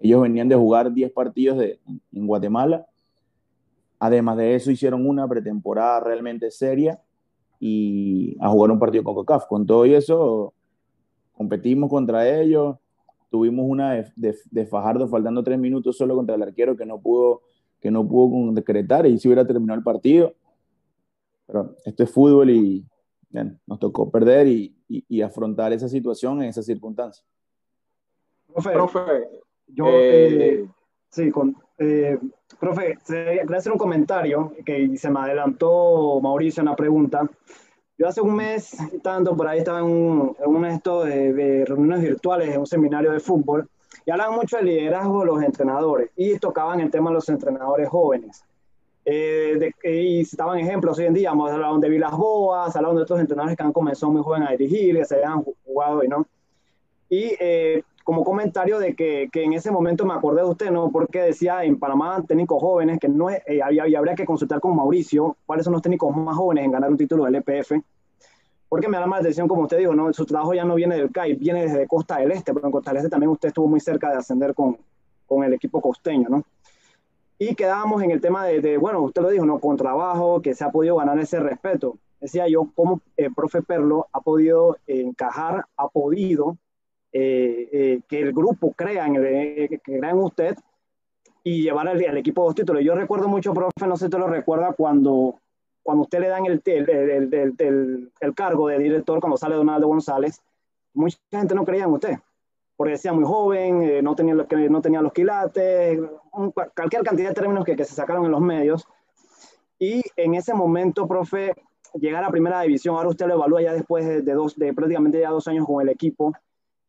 Ellos venían de jugar 10 partidos de, en Guatemala. Además de eso, hicieron una pretemporada realmente seria y a jugar un partido con COCAF. Con todo eso, competimos contra ellos. Tuvimos una de, Fajardo faltando tres minutos solo contra el arquero que no pudo, que no pudo decretar y si hubiera terminado el partido. Pero esto es fútbol y nos tocó perder y, y, afrontar esa situación en esa circunstancia. Profe, yo, eh, eh, sí, con, eh, profe, quería hacer un comentario que se me adelantó Mauricio en la pregunta. Yo hace un mes, tanto por ahí estaba en, un, en uno de estos de, reuniones virtuales en un seminario de fútbol y hablaban mucho del liderazgo de los entrenadores y tocaban el tema de los entrenadores jóvenes. Eh, y citaban ejemplos hoy en día, hablaban de Vilas Boas, hablaban de otros entrenadores que han comenzado muy jóvenes a dirigir, que se habían jugado y no. Y eh, como comentario de que, que, en ese momento me acordé de usted, ¿no? Porque decía en Panamá técnicos jóvenes que no es, eh, había, habría que consultar con Mauricio cuáles son los técnicos más jóvenes en ganar un título del EPF. Porque me da más atención, como usted dijo, ¿no? Su trabajo ya no viene del CAI, viene desde Costa del Este, pero en Costa del Este también usted estuvo muy cerca de ascender con, con el equipo costeño, ¿no? Y quedábamos en el tema de, de, bueno, usted lo dijo, ¿no? Con trabajo, que se ha podido ganar ese respeto. Decía yo, cómo el eh, profe Perlo ha podido encajar, ha podido eh, eh, que el grupo crea en, eh, que crea en usted y llevar al, equipo dos títulos. Yo recuerdo mucho, profe, no sé si te lo recuerda, cuando, cuando usted le dan el, el, el, el, cargo de director, cuando sale Donaldo González, mucha gente no creía en usted, porque decía muy joven, no, tenía los, no tenía los quilates, cualquier cantidad de términos que, que se sacaron en los medios. Y en ese momento, profe, llegar a primera división, ahora usted lo evalúa ya después de, de, dos, de prácticamente ya dos años con el equipo,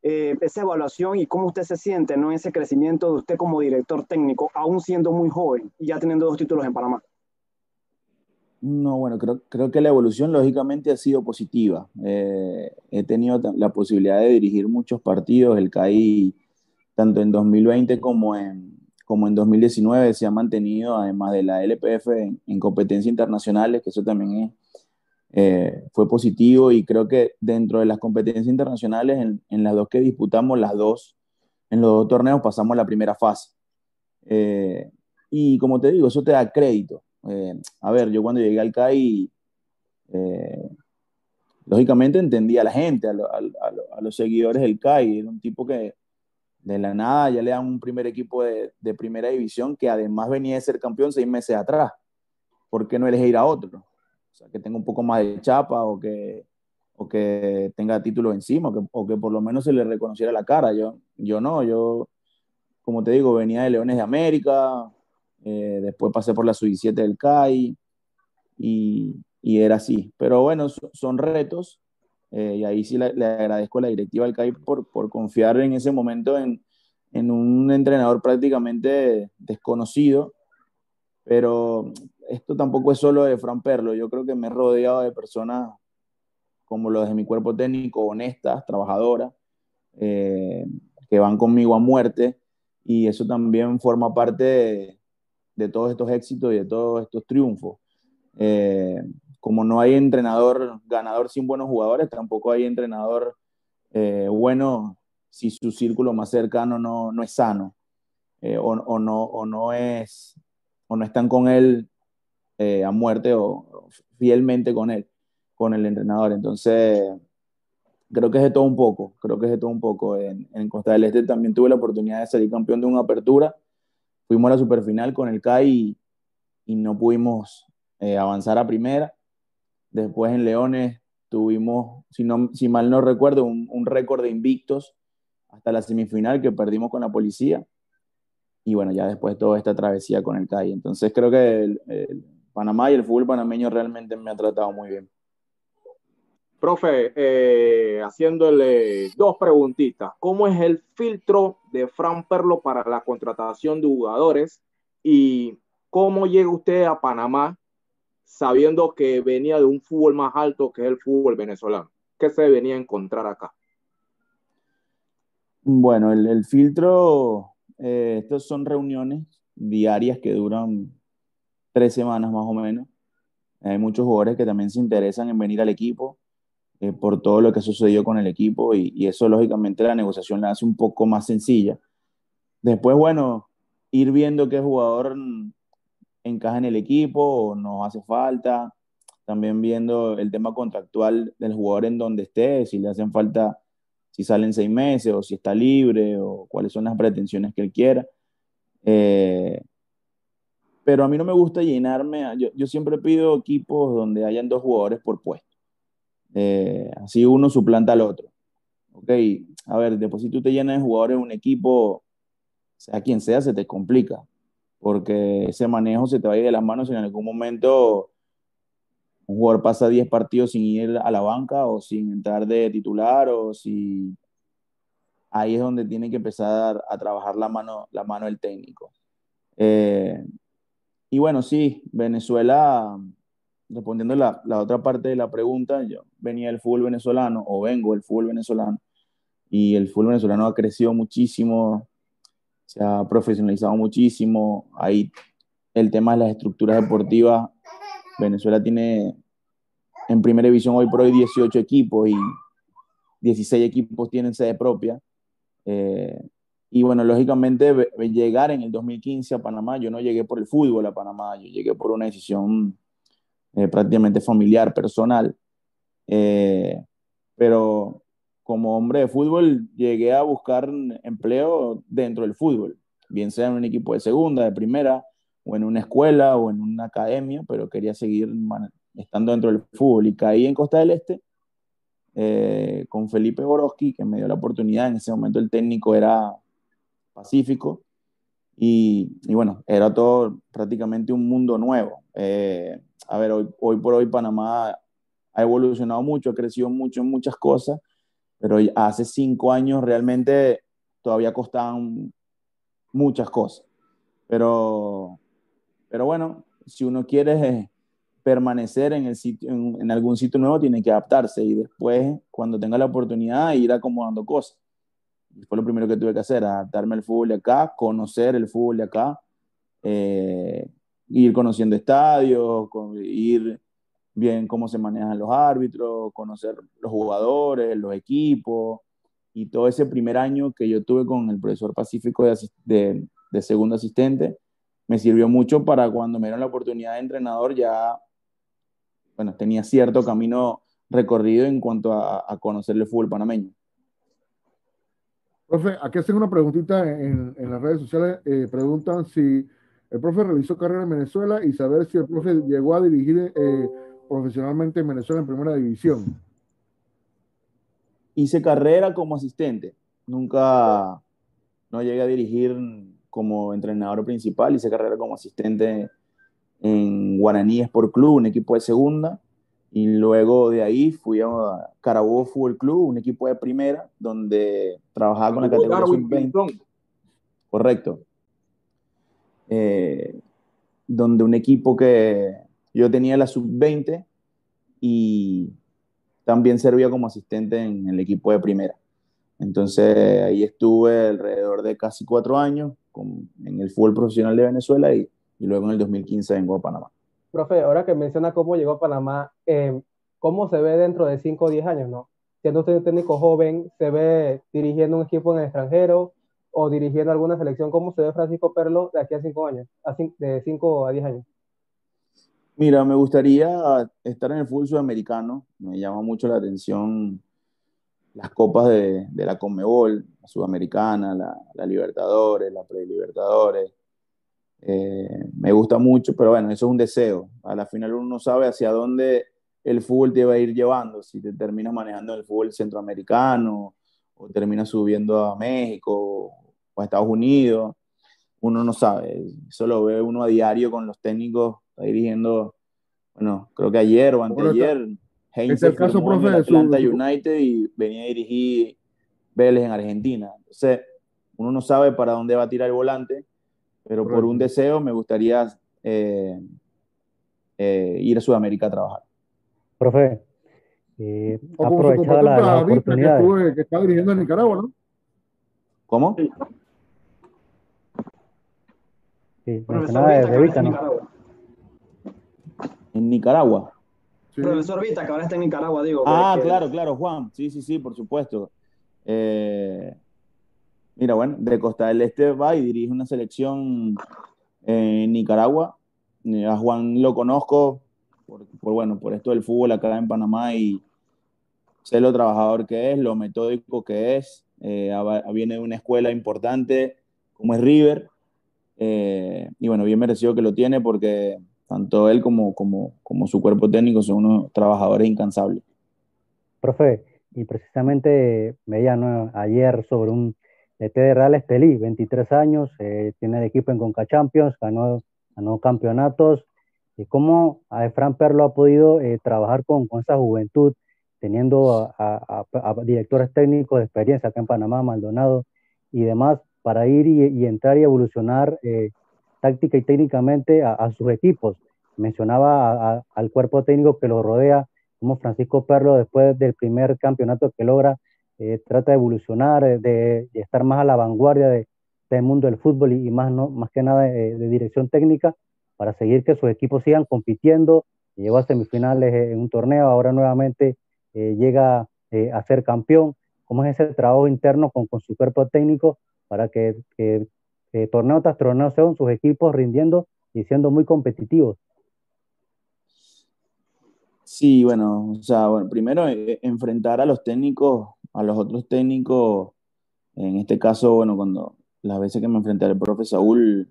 eh, esa evaluación y cómo usted se siente, ¿no? Ese crecimiento de usted como director técnico, aún siendo muy joven y ya teniendo dos títulos en Panamá. No, bueno, creo, creo que la evolución lógicamente ha sido positiva. Eh, he tenido la posibilidad de dirigir muchos partidos. El CAI, tanto en 2020 como en, como en 2019, se ha mantenido, además de la LPF, en, competencias internacionales, que eso también eh, fue positivo. Y creo que dentro de las competencias internacionales, en, en, las dos que disputamos, las dos, en los dos torneos pasamos la primera fase. Eh, y como te digo, eso te da crédito eh, a ver, yo cuando llegué al CAI, eh, lógicamente entendía a la gente, a, los seguidores del CAI. Era un tipo que de la nada ya le dan un primer equipo de, primera división que además venía de ser campeón seis meses atrás. ¿Por qué no elegir a otro? O sea, que tenga un poco más de chapa o que, o que tenga título encima o que, o que por lo menos se le reconociera la cara. Yo, yo no, yo, como te digo, venía de Leones de América, eh, después pasé por la sub-17 del CAI y, y, era así. Pero bueno, son retos eh, y ahí sí le, agradezco a la directiva del CAI por, por confiar en ese momento en, en, un entrenador prácticamente desconocido. Pero esto tampoco es solo de Fran Perlo, yo creo que me he rodeado de personas como los de mi cuerpo técnico, honestas, trabajadoras, eh, que van conmigo a muerte y eso también forma parte de, de todos estos éxitos y de todos estos triunfos. Eh, como no hay entrenador ganador sin buenos jugadores, tampoco hay entrenador eh, bueno si su círculo más cercano no, no es sano eh, o, o, no, o, no es, o no están con él a muerte o, fielmente con él, con el entrenador. Entonces, creo que es de todo un poco, creo que es de todo un poco. En, en Costa del Este también tuve la oportunidad de salir campeón de una apertura fuimos a la superfinal con el CAI y, no pudimos eh, avanzar a primera. Después en Leones tuvimos, si, no, si mal no recuerdo, un, récord de invictos hasta la semifinal que perdimos con la policía. Y bueno, ya después toda esta travesía con el CAI. Entonces creo que Panamá y el fútbol panameño realmente me ha tratado muy bien. Profe, eh, haciéndole dos preguntitas. ¿Cómo es el filtro de Fran Perlo para la contratación de jugadores? ¿Y cómo llega usted a Panamá sabiendo que venía de un fútbol más alto que es el fútbol venezolano? ¿Qué se venía a encontrar acá? Bueno, el, filtro, eh, estas son reuniones diarias que duran tres semanas más o menos. Hay muchos jugadores que también se interesan en venir al equipo eh, por todo lo que sucedió con el equipo y, eso lógicamente la negociación la hace un poco más sencilla. Después, bueno, ir viendo qué jugador encaja en el equipo o nos hace falta, también viendo el tema contractual del jugador en donde esté, si le hacen falta, si salen seis meses o si está libre o cuáles son las pretensiones que él quiera. Eh, pero a mí no me gusta llenarme, yo, yo siempre pido equipos donde hayan dos jugadores por puesto. Eh, así uno suplanta al otro. Ok, a ver, después si tú te llenas de jugadores un equipo, sea quien sea, se te complica, porque ese manejo se te va a ir de las manos en algún momento un jugador pasa 10 partidos sin ir a la banca o sin entrar de titular o si ahí es donde tiene que empezar a trabajar la mano, la mano del técnico. Eh, y bueno, sí, Venezuela respondiendo la, la, otra parte de la pregunta, yo venía del fútbol venezolano o vengo del fútbol venezolano y el fútbol venezolano ha crecido muchísimo, se ha profesionalizado muchísimo. Ahí el tema de las estructuras deportivas, Venezuela tiene en primera división hoy por hoy 18 equipos y 16 equipos tienen sede propia. Eh, y bueno, lógicamente llegar en el 2015 a Panamá, yo no llegué por el fútbol a Panamá, yo llegué por una decisión eh, prácticamente familiar, personal. Eh, pero como hombre de fútbol llegué a buscar empleo dentro del fútbol, bien sea en un equipo de segunda, de primera, o en una escuela o en una academia, pero quería seguir estando dentro del fútbol. Y caí en Costa del Este eh, con Felipe Borowski, que me dio la oportunidad. En ese momento el técnico era Pacífico. Y, y bueno, era todo prácticamente un mundo nuevo. Eh, a ver, hoy, hoy por hoy Panamá ha evolucionado mucho, ha crecido mucho en muchas cosas, pero hace cinco años realmente todavía costaban muchas cosas. Pero, pero bueno, si uno quiere permanecer en, el sitio, en, algún sitio nuevo, tiene que adaptarse y después, cuando tenga la oportunidad, ir acomodando cosas. Y fue lo primero que tuve que hacer, adaptarme al fútbol de acá, conocer el fútbol de acá, eh, ir conociendo estadios, ir bien cómo se manejan los árbitros, conocer los jugadores, los equipos, y todo ese primer año que yo tuve con el profesor Pacífico de, de, de segundo asistente, me sirvió mucho para cuando me dieron la oportunidad de entrenador ya bueno, tenía cierto camino recorrido en cuanto a, conocer el fútbol panameño. Profe, aquí hacen una preguntita en, las redes sociales. Eh, preguntan si el profe realizó carrera en Venezuela y saber si el profe llegó a dirigir eh, profesionalmente en Venezuela en primera división. Hice carrera como asistente. Nunca, no llegué a dirigir como entrenador principal. Hice carrera como asistente en Guaraní Sport Club, un equipo de segunda, y luego de ahí fui a Carabobo Fútbol Club, un equipo de primera, donde trabajaba con la categoría sub-20. Correcto. Eh, donde un equipo que yo tenía la sub-20 y también servía como asistente en el equipo de primera. Entonces ahí estuve alrededor de casi cuatro años en el fútbol profesional de Venezuela y y luego en el 2015 vengo a Panamá. Profe, ahora que menciona cómo llegó a Panamá, eh, ¿cómo se ve dentro de 5 o 10 años, no? Siendo usted un técnico joven, ¿se ve dirigiendo un equipo en el extranjero o dirigiendo alguna selección? ¿Cómo se ve Francisco Perlo de aquí a 5 años, de 5 a 10 años? Mira, me gustaría estar en el fútbol sudamericano. Me llama mucho la atención las copas de, de la Conmebol, la Sudamericana, la, la Libertadores, la Pre-Libertadores. Eh, me gusta mucho, pero bueno, eso es un deseo. A la final uno no sabe hacia dónde el fútbol te va a ir llevando, si te terminas manejando el fútbol centroamericano o terminas subiendo a México o a Estados Unidos, uno no sabe. Eso lo ve uno a diario con los técnicos, está dirigiendo, bueno, creo que ayer o anteayer, Heinz el caso, profe, Atlanta United y venía a dirigir Vélez en Argentina. Entonces, uno no sabe para dónde va a tirar el volante pero por un deseo me gustaría eh, eh, ir a Sudamérica a trabajar. Profe, eh, aprovechar la, la oportunidad. Que, está dirigiendo en Nicaragua, ¿no? ¿Cómo? Sí, mencionaba de, Vita, ¿no? En Nicaragua. Profesor Vita, que ahora está en Nicaragua, digo. Ah, claro, claro, Juan. Sí, sí, sí, por supuesto. Eh, Mira, bueno, de Costa del Este va y dirige una selección en Nicaragua. Eh, a Juan lo conozco por, bueno, por esto del fútbol acá en Panamá y sé lo trabajador que es, lo metódico que es. Eh, viene de una escuela importante como es River. Eh, y bueno, bien merecido que lo tiene porque tanto él como, como, como su cuerpo técnico son unos trabajadores incansables. Profe, y precisamente veía ayer sobre un este de Real Estelí, 23 años, eh, tiene el equipo en Conca Champions, ganó, ganó campeonatos. ¿Y cómo a Fran Perlo ha podido eh, trabajar con, con, esa juventud, teniendo a, directores técnicos de experiencia acá en Panamá, Maldonado y demás, para ir y, entrar y evolucionar eh, táctica y técnicamente a, sus equipos? Mencionaba al cuerpo técnico que lo rodea, como Francisco Perlo, después del primer campeonato que logra, eh, trata de evolucionar, eh, de, estar más a la vanguardia de, del mundo del fútbol y, más, que nada de, dirección técnica para seguir que sus equipos sigan compitiendo. Llegó a semifinales en un torneo, ahora nuevamente eh, llega a ser campeón. ¿Cómo es ese trabajo interno con su cuerpo técnico para que, que torneo tras torneo sean sus equipos rindiendo y siendo muy competitivos? Sí, bueno, o sea, bueno, primero enfrentar a los técnicos a los otros técnicos, en este caso, bueno, cuando las veces que me enfrenté al profe Saúl,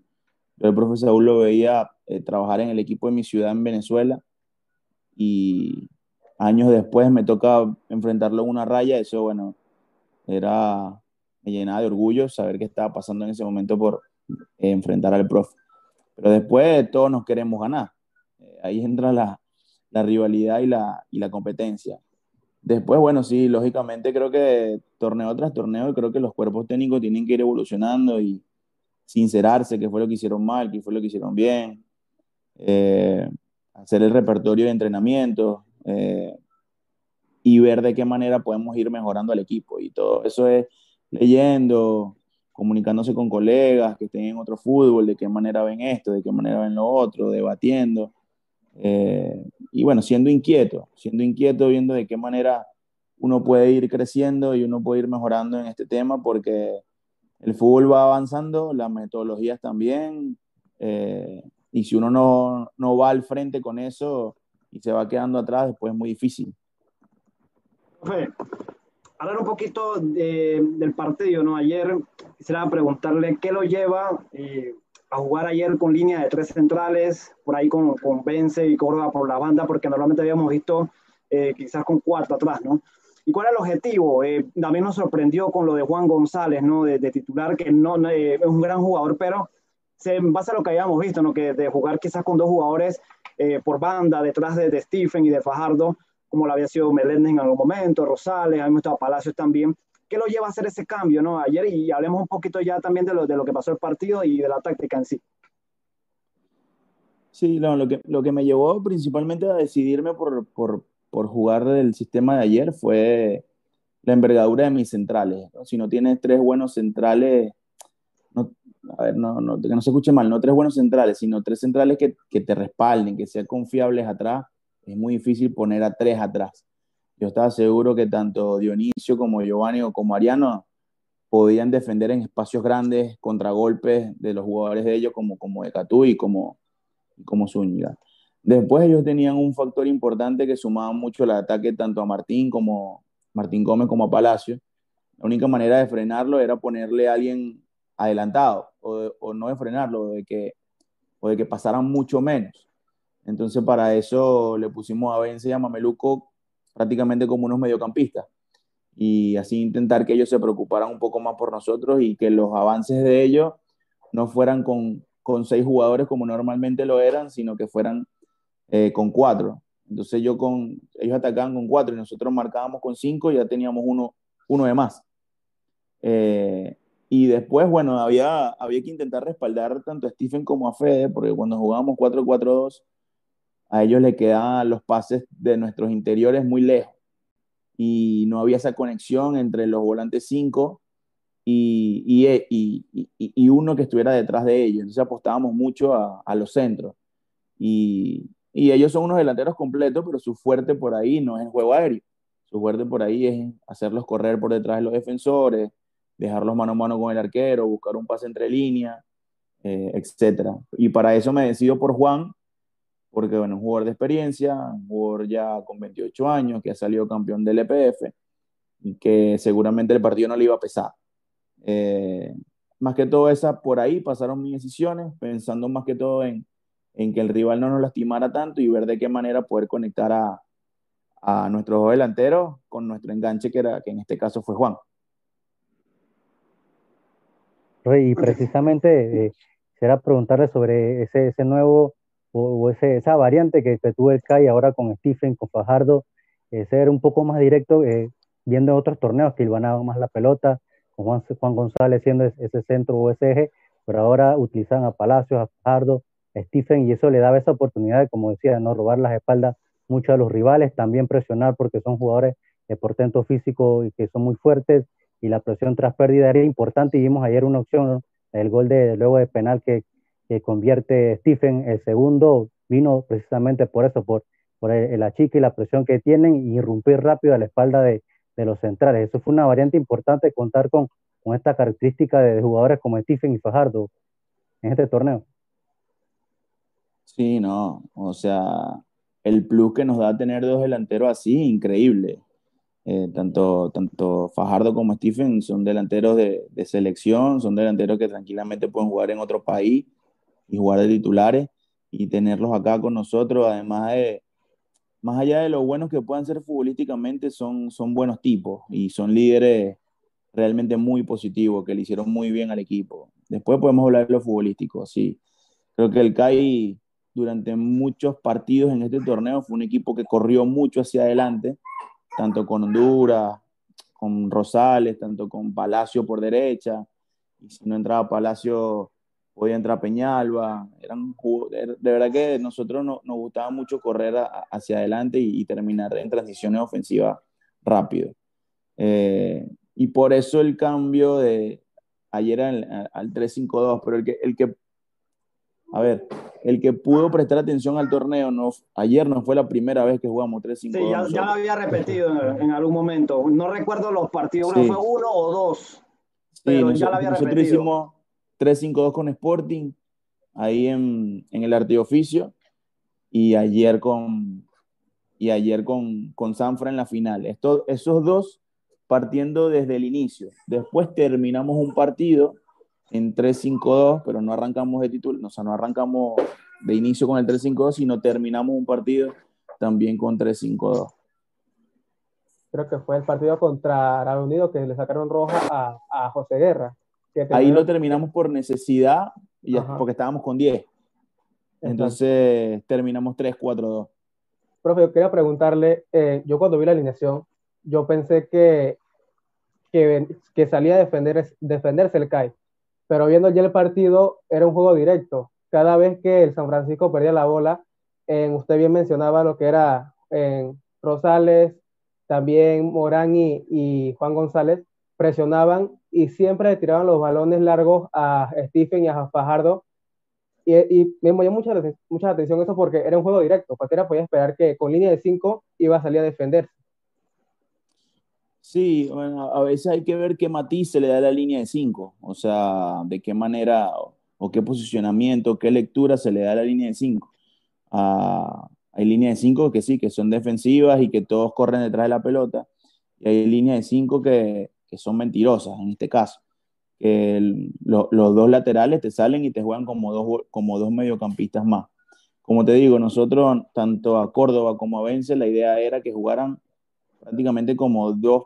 yo el profe Saúl lo veía eh, trabajar en el equipo de mi ciudad en Venezuela y años después me toca enfrentarlo en una raya, eso, bueno, era, me llenaba de orgullo saber qué estaba pasando en ese momento por eh, enfrentar al profe. Pero después todos nos queremos ganar. Eh, ahí entra la, rivalidad y la, competencia. Después, bueno, sí, lógicamente creo que torneo tras torneo, creo que los cuerpos técnicos tienen que ir evolucionando y sincerarse qué fue lo que hicieron mal, qué fue lo que hicieron bien. Eh, hacer el repertorio de entrenamiento y ver de qué manera podemos ir mejorando al equipo. Y todo eso es leyendo, comunicándose con colegas que estén en otro fútbol, de qué manera ven esto, de qué manera ven lo otro, debatiendo. Eh, y bueno, siendo inquieto, siendo inquieto, viendo de qué manera uno puede ir creciendo y uno puede ir mejorando en este tema, porque el fútbol va avanzando, las metodologías también, eh, y si uno no, no, va al frente con eso y se va quedando atrás, después es muy difícil. Hablar un poquito del partido, ¿no? Ayer quisiera preguntarle qué lo lleva eh, a jugar ayer con línea de tres centrales, por ahí con, con Vence y Córdoba por la banda, porque normalmente habíamos visto eh, quizás con cuatro atrás, ¿no? ¿Y cuál es el objetivo? Eh, también nos sorprendió con lo de Juan González, ¿no? De, titular, que no, es un gran jugador, pero se basa a lo que habíamos visto, ¿no? Que de jugar quizás con dos jugadores eh, por banda, detrás de, Stephen y de Fajardo, como lo había sido Meléndez en algún momento, Rosales, habíamos estado Palacios también. ¿Qué lo lleva a hacer ese cambio, ¿no? Ayer, y hablemos un poquito ya también de lo, de lo que pasó el partido y de la táctica en sí. Sí, lo, que, lo que me llevó principalmente a decidirme por, por, por jugar del sistema de ayer fue la envergadura de mis centrales. Si no tienes tres buenos centrales, no, a ver, no, no, que no se escuche mal, no tres buenos centrales, sino tres centrales que, que, te respalden, que sean confiables atrás, es muy difícil poner a tres atrás. Yo estaba seguro que tanto Dionisio como Giovanni o como Ariano podían defender en espacios grandes, contragolpes de los jugadores de ellos, como, como de Catú y como, como Zúñiga. Después ellos tenían un factor importante que sumaba mucho el ataque tanto a Martín como Martín Gómez como a Palacio. La única manera de frenarlo era ponerle a alguien adelantado o, no de frenarlo, de que, o de que pasaran mucho menos. Entonces para eso le pusimos a Vence y a Mameluco prácticamente como unos mediocampistas y así intentar que ellos se preocuparan un poco más por nosotros y que los avances de ellos no fueran con, con seis jugadores como normalmente lo eran, sino que fueran eh, con cuatro. Entonces yo con, ellos atacaban con cuatro y nosotros marcábamos con cinco y ya teníamos uno, uno de más. Eh, y después, bueno, había, había que intentar respaldar tanto a Stephen como a Fede, porque cuando jugábamos 4-4-2, a ellos le quedaban los pases de nuestros interiores muy lejos. Y no había esa conexión entre los volantes 5 y, y, y, uno que estuviera detrás de ellos. Entonces apostábamos mucho a, los centros. Y, y ellos son unos delanteros completos, pero su fuerte por ahí no es el juego aéreo. Su fuerte por ahí es hacerlos correr por detrás de los defensores, dejarlos mano a mano con el arquero, buscar un pase entre líneas, eh, etc. Y para eso me decido por Juan, porque bueno, un jugador de experiencia, un jugador ya con 28 años, que ha salido campeón del EPF, y que seguramente el partido no le iba a pesar. Eh, más que todo esa, por ahí pasaron mis decisiones, pensando más que todo en, en que el rival no nos lastimara tanto y ver de qué manera poder conectar a, a nuestros delanteros con nuestro enganche, que, era, que en este caso fue Juan. Y precisamente eh, quisiera preguntarle sobre ese, ese nuevo o, esa variante que, que, tuvo el CAI ahora con Stephen, con Fajardo, eh, ser un poco más directo, eh, viendo otros torneos que ilvanaban más la pelota, con Juan, González siendo ese centro o ese eje, pero ahora utilizan a Palacios, a Fajardo, Stephen, y eso le daba esa oportunidad de, como decía, no robar las espaldas mucho a los rivales, también presionar porque son jugadores de portento físico y que son muy fuertes, y la presión tras pérdida era importante, y vimos ayer una opción, el gol de luego de penal que, que convierte Stephen, el segundo vino precisamente por eso, por, por la chica y la presión que tienen, y irrumpir rápido a la espalda de, de los centrales. Eso fue una variante importante contar con, con esta característica de, de jugadores como Stephen y Fajardo en este torneo. Sí, no, o sea, el plus que nos da tener dos delanteros así, increíble. Eh, tanto, tanto Fajardo como Stephen son delanteros de, selección, son delanteros que tranquilamente pueden jugar en otro país y jugar de titulares y tenerlos acá con nosotros, además de, más allá de lo buenos que puedan ser futbolísticamente, son, son buenos tipos y son líderes realmente muy positivos, que le hicieron muy bien al equipo. Después podemos hablar de lo futbolístico, sí. Creo que el CAI durante muchos partidos en este torneo. Fue un equipo que corrió mucho hacia adelante, tanto con Honduras, con Rosales, tanto con Palacio por derecha. Y si no entraba Palacio, podía entrar Peñalba, eran, de verdad que nosotros nos gustaba mucho correr hacia adelante y, terminar en transiciones ofensivas rápido. Eh, y por eso el cambio de ayer al, al 3-5-2, pero el que, el que, a ver, el que pudo prestar atención al torneo, no, ayer no fue la primera vez que jugamos 3-5-2. Sí, ya, ya, lo había repetido en, algún momento. No recuerdo los partidos, uno fue uno o dos. Pero ya lo había nosotros hicimos 3-5-2 con Sporting, ahí en, en el arte oficio, y ayer con, y ayer con, con Sanfra en la final. Esto, esos dos partiendo desde el inicio. Después terminamos un partido en 3-5-2, pero no arrancamos de título, o sea, no arrancamos de inicio con el 3-5-2, sino terminamos un partido también con 3-5-2. Creo que fue el partido contra Arabia Unido que le sacaron roja a, a José Guerra. Ahí lo terminamos por necesidad, y porque estábamos con 10. Entonces terminamos 3-4-2. Profe, yo quería preguntarle, eh, yo cuando vi la alineación, yo pensé que, que, que salía a defender, defenderse el CAI pero viendo ya el partido, era un juego directo. Cada vez que el San Francisco perdía la bola, usted bien mencionaba lo que era en Rosales, también Morán y, Juan González presionaban y siempre tiraban los balones largos a Stephen y a Fajardo. Y, y me llamó mucha, mucha atención eso porque era un juego directo. Cualquiera podía esperar que con línea de 5 iba a salir a defenderse. Sí, bueno, a veces hay que ver qué matiz se le da a la línea de 5, o sea, de qué manera o, qué posicionamiento, qué lectura se le da a la línea de 5. Ah, hay líneas de 5 que sí, que son defensivas y que todos corren detrás de la pelota, y hay líneas de 5 que, que, son mentirosas, en este caso, que los dos laterales te salen y te juegan como dos, como dos mediocampistas más. Como te digo, nosotros, tanto a Córdoba como a Vence, la idea era que jugaran prácticamente como dos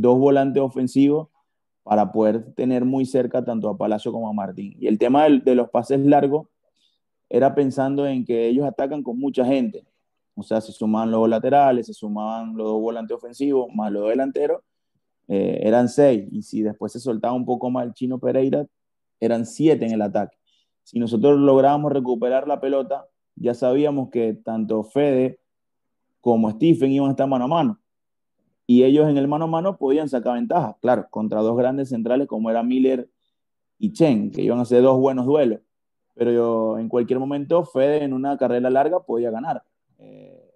dos volantes ofensivos para poder tener muy cerca tanto a Palacio como a Martín. Y el tema de, los pases largos era pensando en que ellos atacan con mucha gente. O sea, se sumaban los laterales, se sumaban los dos volantes ofensivos, más los delanteros, eh, eran seis. Y si después se soltaba un poco más el chino Pereira, eran siete en el ataque. Si nosotros lográbamos recuperar la pelota, ya sabíamos que tanto Fede como Stephen iban a estar mano a mano y ellos en el mano a mano podían sacar ventaja, claro, contra dos grandes centrales como era Miller y Chen, que iban a hacer dos buenos duelos. Pero yo, en cualquier momento, Fede en una carrera larga podía ganar. Eh,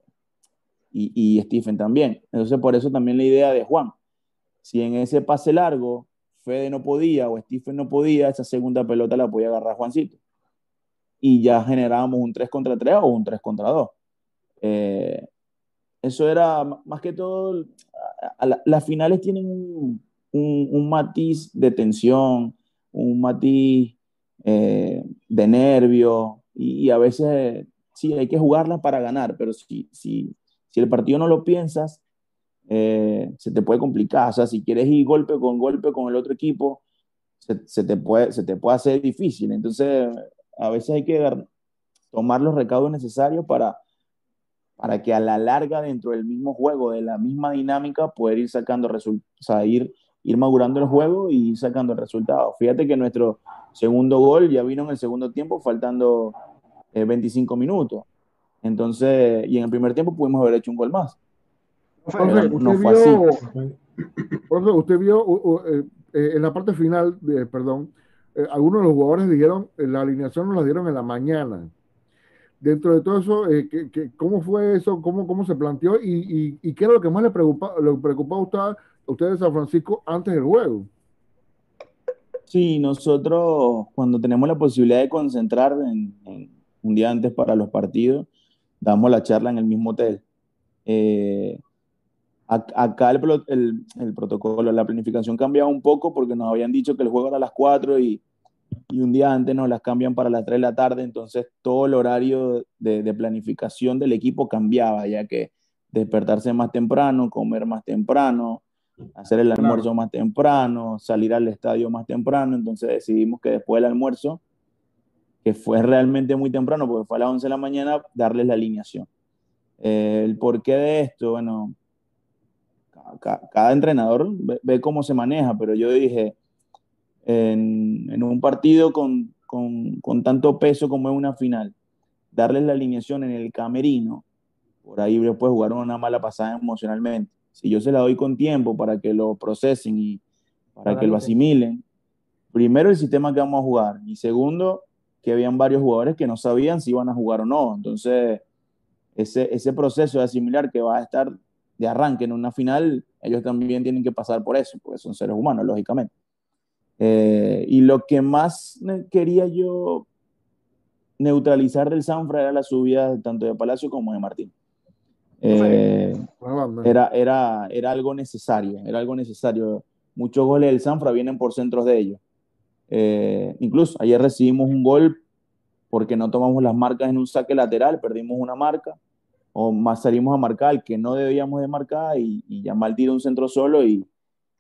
y, y Stephen también. Entonces, por eso también la idea de Juan. Si en ese pase largo Fede no podía o Stephen no podía, esa segunda pelota la podía agarrar Juancito. Y ya generábamos un 3 contra 3 o un 3 contra 2. Eh, eso era más que todo, las finales tienen un, matiz de tensión, un matiz eh, de nervio y, a veces sí hay que jugarlas para ganar, pero si, si, si el partido no lo piensas, eh, se te puede complicar. O sea, si quieres ir golpe con golpe con el otro equipo, se, te, puede, se te puede hacer difícil. Entonces, a veces hay que tomar los recaudos necesarios para para que a la larga dentro del mismo juego, de la misma dinámica, poder ir sacando resultados, o sea, ir, ir madurando el juego y ir sacando el resultado. Fíjate que nuestro segundo gol ya vino en el segundo tiempo, faltando 25 eh, minutos. Entonces, y en el primer tiempo pudimos haber hecho un gol más. No fue así. usted vio eh, eh, en la parte final, de, perdón, algunos de los jugadores dijeron, la alineación nos la dieron en la mañana dentro de todo eso, eh, cómo fue eso? ¿Cómo, cómo se planteó? ¿Y, y, qué era lo que más le preocupaba, le preocupaba a, usted, a ustedes San Francisco antes del juego? Sí, nosotros cuando tenemos la posibilidad de concentrar en, un día antes para los partidos, damos la charla en el mismo hotel. Eh, acá el, el, el, protocolo, la planificación cambiaba un poco porque nos habían dicho que el juego era a las 4 y y un día antes nos las cambian para las 3 de la tarde, entonces todo el horario de, planificación del equipo cambiaba, ya que despertarse más temprano, comer más temprano, hacer el almuerzo más temprano, salir al estadio más temprano, entonces decidimos que después del almuerzo, que fue realmente muy temprano, porque fue a las 11 de la mañana, darles la alineación. Eh, el porqué de esto, bueno, cada, entrenador ve, ve, cómo se maneja, pero yo dije, en, un partido con, con, con tanto peso como es una final, darles la alineación en el camerino, por ahí después jugaron una mala pasada emocionalmente. Si yo se la doy con tiempo para que lo procesen y para que lo asimilen, primero el sistema que vamos a jugar y segundo que habían varios jugadores que no sabían si iban a jugar o no. Entonces, ese, ese proceso de asimilar que va a estar de arranque en una final, ellos también tienen que pasar por eso, porque son seres humanos, lógicamente. Eh, y lo que más quería yo neutralizar del Sanfra era la subida tanto de Palacio como de Martín. Eh, era, era, era algo necesario, era algo necesario. Muchos goles del Sanfra vienen por centros de ellos. Eh, incluso ayer recibimos un gol porque no tomamos las marcas en un saque lateral, perdimos una marca, o más salimos a marcar el que no debíamos de marcar y, y mal tira un centro solo y,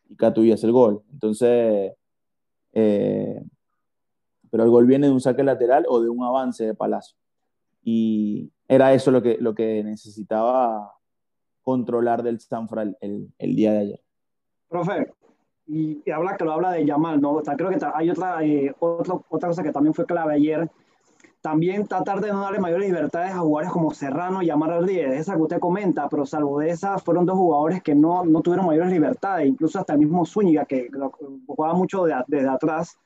y Catuy hace el gol. Entonces, eh, pero el gol viene de un saque lateral o de un avance de Palacio. Y era eso lo que, lo que necesitaba controlar del Sanfra el, el, día de ayer. Profe, y, habla que lo habla de Yamal, ¿no? creo que hay otra, eh, otra, otra cosa que también fue clave ayer. También tratar de no darle mayores libertades a jugadores como Serrano y Yamal 10, esa que usted comenta, pero salvo de esas, fueron dos jugadores que no, no tuvieron mayores libertades, incluso hasta el mismo Zúñiga, que jugaba mucho desde atrás.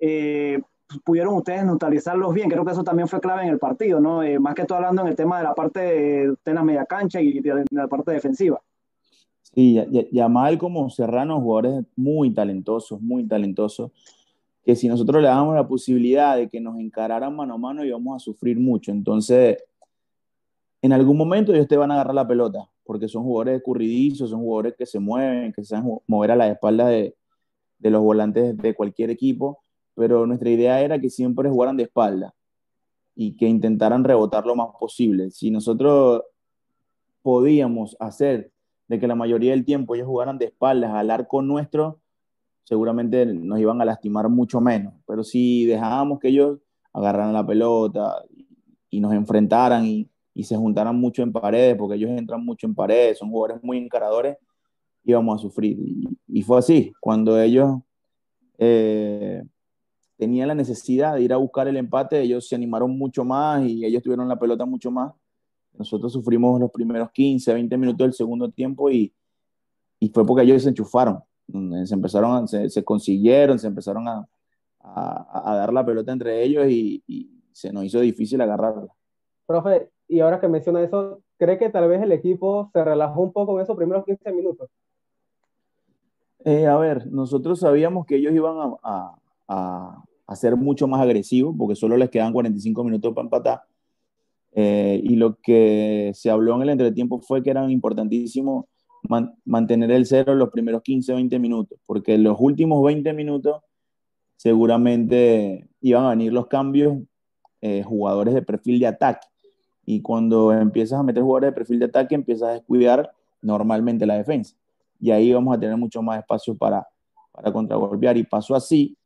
Eh, pudieron ustedes neutralizarlos bien. Creo que eso también fue clave en el partido, ¿no? Eh, más que todo hablando en el tema de la parte de, la media cancha y de, la parte defensiva. Sí, Yamal como Serrano, jugadores muy talentosos, muy talentosos, que si nosotros le damos la posibilidad de que nos encararan mano a mano íbamos a sufrir mucho. Entonces, en algún momento ellos te van a agarrar la pelota, porque son jugadores escurridizos, son jugadores que se mueven, que se saben mover a la espalda de, de los volantes de cualquier equipo pero nuestra idea era que siempre jugaran de espalda y que intentaran rebotar lo más posible. Si nosotros podíamos hacer de que la mayoría del tiempo ellos jugaran de espaldas al arco nuestro, seguramente nos iban a lastimar mucho menos. Pero si dejábamos que ellos agarraran la pelota y, nos enfrentaran y, se juntaran mucho en paredes, porque ellos entran mucho en paredes, son jugadores muy encaradores, íbamos a sufrir. Y, fue así, cuando ellos eh, tenía la necesidad de ir a buscar el empate, ellos se animaron mucho más y ellos tuvieron la pelota mucho más. Nosotros sufrimos los primeros 15, 20 minutos del segundo tiempo y, y fue porque ellos se enchufaron, se empezaron, se, se consiguieron, se empezaron a, a, a, dar la pelota entre ellos y, y, se nos hizo difícil agarrarla. Profe, y ahora que menciona eso, ¿cree que tal vez el equipo se relajó un poco en esos primeros 15 minutos? Eh, a ver, nosotros sabíamos que ellos iban a, a, a, ser mucho más agresivos, porque solo les quedan 45 minutos para empatar. Eh, y lo que se habló en el entretiempo fue que era importantísimo mantener el cero los primeros 15, 20 minutos, porque los últimos 20 minutos seguramente iban a venir los cambios, eh, jugadores de perfil de ataque. Y cuando empiezas a meter jugadores de perfil de ataque, empiezas a descuidar normalmente la defensa. Y ahí vamos a tener mucho más espacio para, para contragolpear. Y pasó así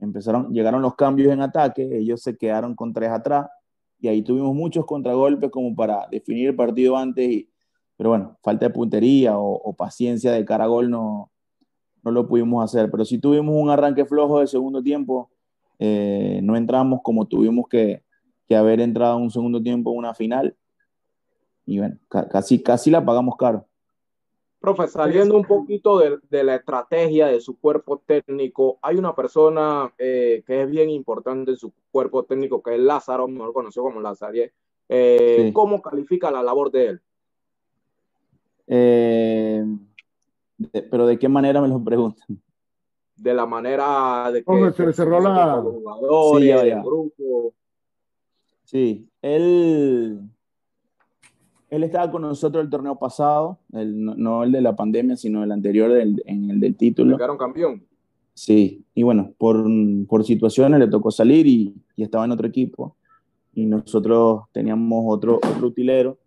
empezaron, llegaron los cambios en ataque, ellos se quedaron con tres atrás y ahí tuvimos muchos contragolpes como para definir el partido antes, y, pero bueno, falta de puntería o, paciencia de cara a gol no, no lo pudimos hacer, pero si tuvimos un arranque flojo de segundo tiempo, eh, no entramos como tuvimos que, que, haber entrado en un segundo tiempo en una final y bueno, casi, casi la pagamos caro. Profe, saliendo un poquito de, de, la estrategia de su cuerpo técnico, hay una persona eh, que es bien importante en su cuerpo técnico, que es Lázaro, mejor conocido como Lázaro. Eh, sí. ¿Cómo califica la labor de él? Eh, de, ¿Pero de qué manera me lo preguntan? De la manera de que... ¿Cómo se le cerró la... Sí, ya, ya. grupo. sí, él él estaba con nosotros el torneo pasado, el, no, el de la pandemia, sino el anterior, del, en el del título. ¿Quedaron campeón? Sí, y bueno, por, por situaciones le tocó salir y, y, estaba en otro equipo. Y nosotros teníamos otro, otro utilero.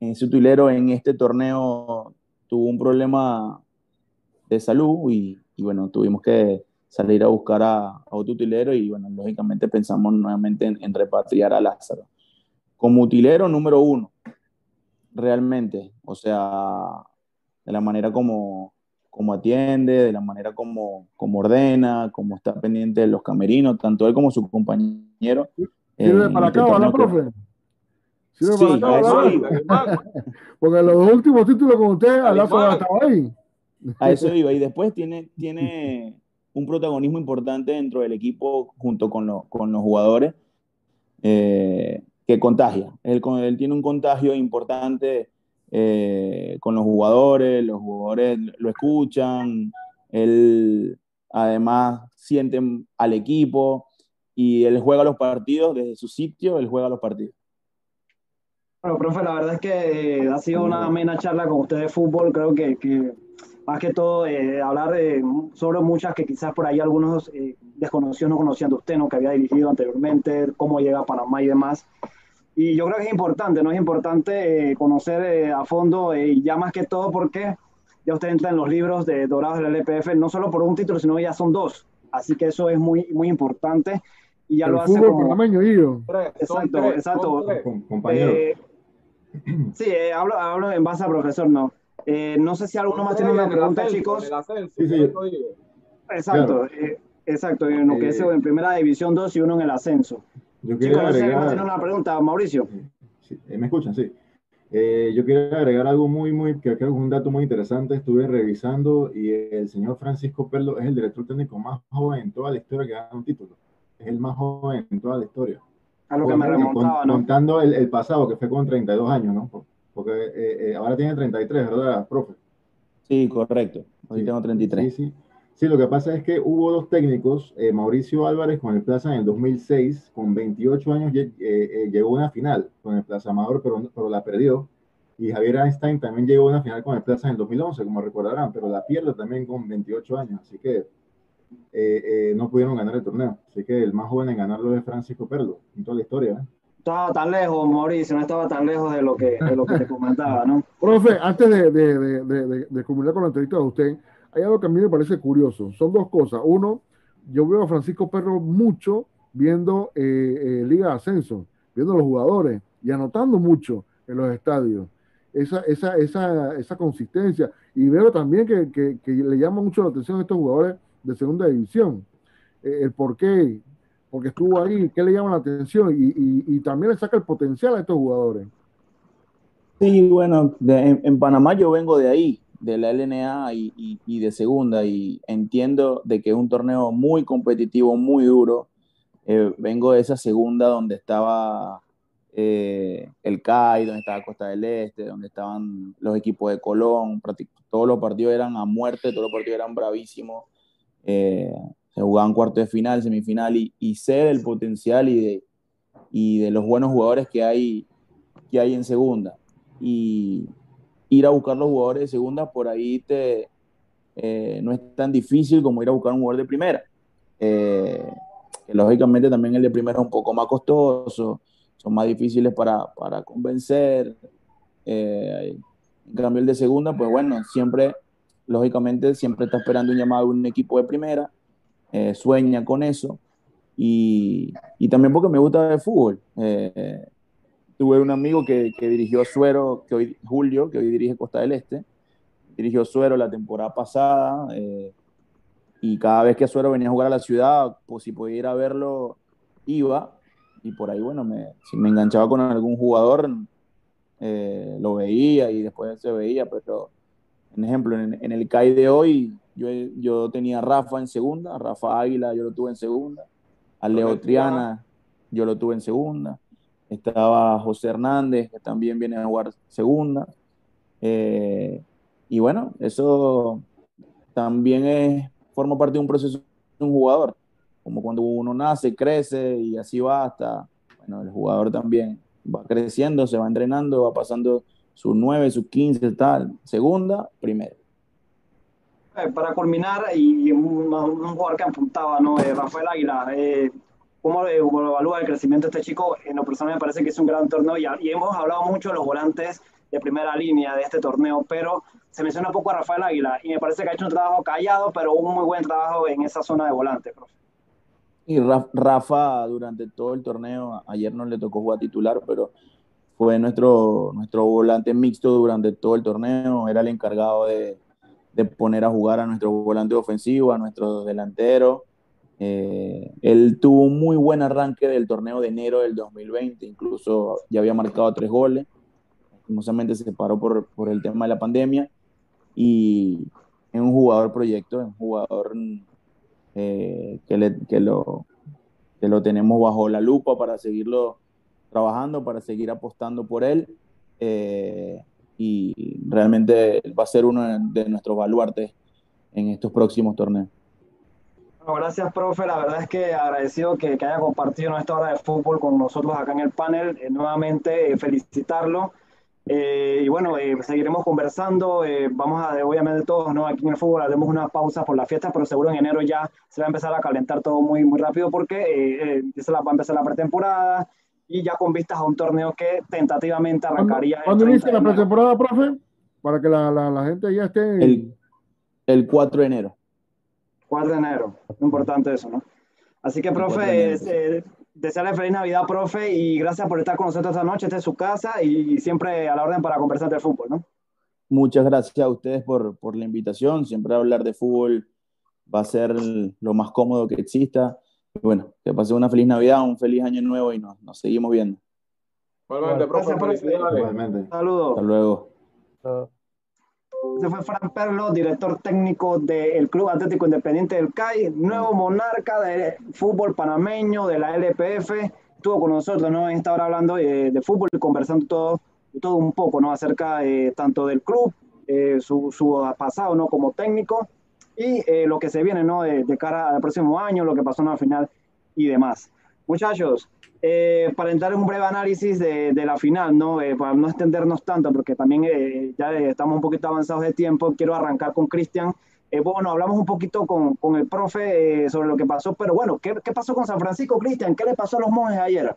Ese utilero en este torneo tuvo un problema de salud y, y bueno, tuvimos que salir a buscar a, a, otro utilero y bueno, lógicamente pensamos nuevamente en, en repatriar a Lázaro. Como utilero número uno, realmente. O sea, de la manera como, cómo atiende, de la manera como, como ordena, cómo está pendiente de los camerinos, tanto él como su compañero. ¿Sirve para este acá, ¿verdad, profe? ¿Sirve sí, para acá, Porque los últimos títulos con usted, Alazo estaba ahí. A eso iba. Y después tiene, tiene un protagonismo importante dentro del equipo junto con, con los jugadores eh, que contagia. Él, él, tiene un contagio importante eh, con los jugadores, los jugadores lo escuchan, él además siente al equipo y él juega los partidos desde su sitio, él juega los partidos. Bueno, profe, la verdad es que ha sido una amena charla con usted de fútbol. Creo que, que más que todo eh, hablar de, sobre muchas que quizás por ahí algunos eh, desconocidos no conocían de usted, ¿no? que había dirigido anteriormente, cómo llega a Panamá y demás. Y yo creo que es importante, ¿no? Es importante eh, conocer eh, a fondo, eh, y ya más que todo porque ya usted entra en los libros de Dorados del LPF, no solo por un título, sino ya son dos. Así que eso es muy, muy importante. Y ya lo hace como... panameño. Exacto, exacto. compañero. *clears throat* sí, hablo, hablo en base a profesor, no. no sé si alguno más tiene una pregunta, chicos. sí, sí. Exacto, exacto, en lo que es en primera división 2 y uno en el ascenso. Yo quiero agregar... una pregunta, Mauricio. Eh, ¿Me escuchan? Sí. Eh, yo quiero agregar algo muy, muy, que creo que es un dato muy interesante. Estuve revisando y el señor Francisco Perlo es el director técnico más joven en toda la historia que gana un título. Es el más joven en toda la historia. A lo que me remontaba, ¿no? Contando el, el, pasado, que fue con 32 años, ¿no? Porque eh, ahora tiene 33, ¿verdad, profe? Sí, correcto. Hoy tengo 33. Sí, sí. Sí, lo que pasa es que hubo dos técnicos, eh, Mauricio Álvarez con el Plaza en el 2006, con 28 años eh, eh, llegó a una final con el Plaza Amador, pero, pero la perdió. Y Javier Einstein también llegó a una final con el Plaza en el 2011, como recordarán, pero la pierde también con 28 años, así que no pudieron ganar el torneo. Así que el más joven en ganarlo es Francisco Perlo, en toda la historia. Estaba tan lejos, Mauricio, no estaba tan lejos de lo que, de lo que te comentaba, ¿no? *laughs* Profe, antes de, de, de, de, de con la entrevista de usted, hay algo que a mí me parece curioso. Son dos cosas. Uno, yo veo a Francisco Perro mucho viendo eh, eh, Liga de Ascenso, viendo los jugadores y anotando mucho en los estadios. Esa, esa, esa, esa consistencia. Y veo también que, que, que, le llama mucho la atención a estos jugadores de segunda división. Eh, el por qué, porque estuvo ahí, qué le llama la atención y, y, también le saca el potencial a estos jugadores. Sí, bueno, en, en Panamá yo vengo de ahí de la LNA y, y, de segunda y entiendo de que es un torneo muy competitivo, muy duro. Eh, vengo de esa segunda donde estaba eh, el CAI, donde estaba Costa del Este, donde estaban los equipos de Colón, todos los partidos eran a muerte, todos los partidos eran bravísimos. Eh, se jugaban cuarto de final, semifinal y, y, sé del potencial y de, y de los buenos jugadores que hay, que hay en segunda. Y, ir a buscar los jugadores de segunda, por ahí te, eh, no es tan difícil como ir a buscar un jugador de primera. Eh, lógicamente también el de primera es un poco más costoso, son más difíciles para, para convencer. Eh, en cambio el de segunda, pues bueno, siempre, lógicamente, siempre está esperando un llamado de un equipo de primera, sueña con eso. Y, y, también porque me gusta el fútbol. Tuve un amigo que, que, dirigió Suero, que hoy, Julio, que hoy dirige Costa del Este, dirigió Suero la temporada pasada, eh, y cada vez que Suero venía a jugar a la ciudad, pues si podía ir a verlo, iba, y por ahí, bueno, me, si me enganchaba con algún jugador, eh, lo veía y después se veía, pero, en ejemplo, en, en el CAI de hoy, yo, yo tenía a Rafa en segunda, Rafa Águila yo lo tuve en segunda, a Leo Triana yo lo tuve en segunda, estaba José Hernández, que también viene a jugar segunda. Eh, y bueno, eso también es, forma parte de un proceso de un jugador, como cuando uno nace, crece y así va hasta, bueno, el jugador también va creciendo, se va entrenando, va pasando sus 9, sus 15, tal, segunda, primera. Eh, para culminar, y un, jugador que apuntaba, ¿no? Eh, Rafael Aguilar, ¿Cómo, evalúa el crecimiento de este chico? En lo personal me parece que es un gran torneo y, y, hemos hablado mucho de los volantes de primera línea de este torneo, pero se menciona un poco a Rafael Águila y me parece que ha hecho un trabajo callado, pero un muy buen trabajo en esa zona de volante, profe. Y Rafa durante todo el torneo, ayer no le tocó jugar titular, pero fue nuestro, nuestro volante mixto durante todo el torneo, era el encargado de, de poner a jugar a nuestro volante ofensivo, a nuestro delantero. Eh, él tuvo un muy buen arranque del torneo de enero del 2020, incluso ya había marcado tres goles. Lastimosamente se separó por, por el tema de la pandemia y es un jugador proyecto, es un jugador eh, que, lo, que lo tenemos bajo la lupa para seguirlo trabajando, para seguir apostando por él. Eh, y realmente va a ser uno de nuestros baluartes en estos próximos torneos. gracias, profe. La verdad es que agradecido que, que haya compartido esta hora de fútbol con nosotros acá en el panel. Eh, nuevamente, eh, felicitarlo. Eh, y bueno, seguiremos conversando. vamos a, obviamente, todos, ¿no? Aquí en el fútbol haremos una pausa por la fiesta, pero seguro en enero ya se va a empezar a calentar todo muy, muy rápido porque se va a empezar la pretemporada y ya con vistas a un torneo que tentativamente arrancaría. ¿Cuándo inicia la pretemporada, profe? Para que la, la, la gente ya esté. El, el, 4 de enero. 4 de enero, importante eso, ¿no? Así que, profe, eh, desearle feliz Navidad, profe, y gracias por estar con nosotros esta noche. Esta es su casa y siempre a la orden para conversar de fútbol, ¿no? Muchas gracias a ustedes por, por la invitación. Siempre hablar de fútbol va a ser lo más cómodo que exista bueno, que pase una feliz Navidad, un feliz año nuevo y nos, nos seguimos viendo. Igualmente, profe, Saludos. Hasta luego. Este fue Fran Perlo, director técnico del Club Atlético Independiente del CAI, nuevo monarca del fútbol panameño, de la LPF. Estuvo con nosotros, ¿no? En esta hora hablando de, de fútbol y conversando todo, todo un poco, ¿no? Acerca eh, tanto del club, eh, su, su, pasado, ¿no? Como técnico y eh, lo que se viene ¿no? de, cara al próximo año, lo que pasó en la final y demás. Muchachos, eh, para entrar en un breve análisis de, la final, ¿no? Eh, para no extendernos tanto, porque también ya estamos un poquito avanzados de tiempo, quiero arrancar con Cristian. bueno, hablamos un poquito con, con el profe sobre lo que pasó, pero bueno, ¿qué, qué pasó con San Francisco, Cristian? ¿Qué le pasó a los monjes ayer?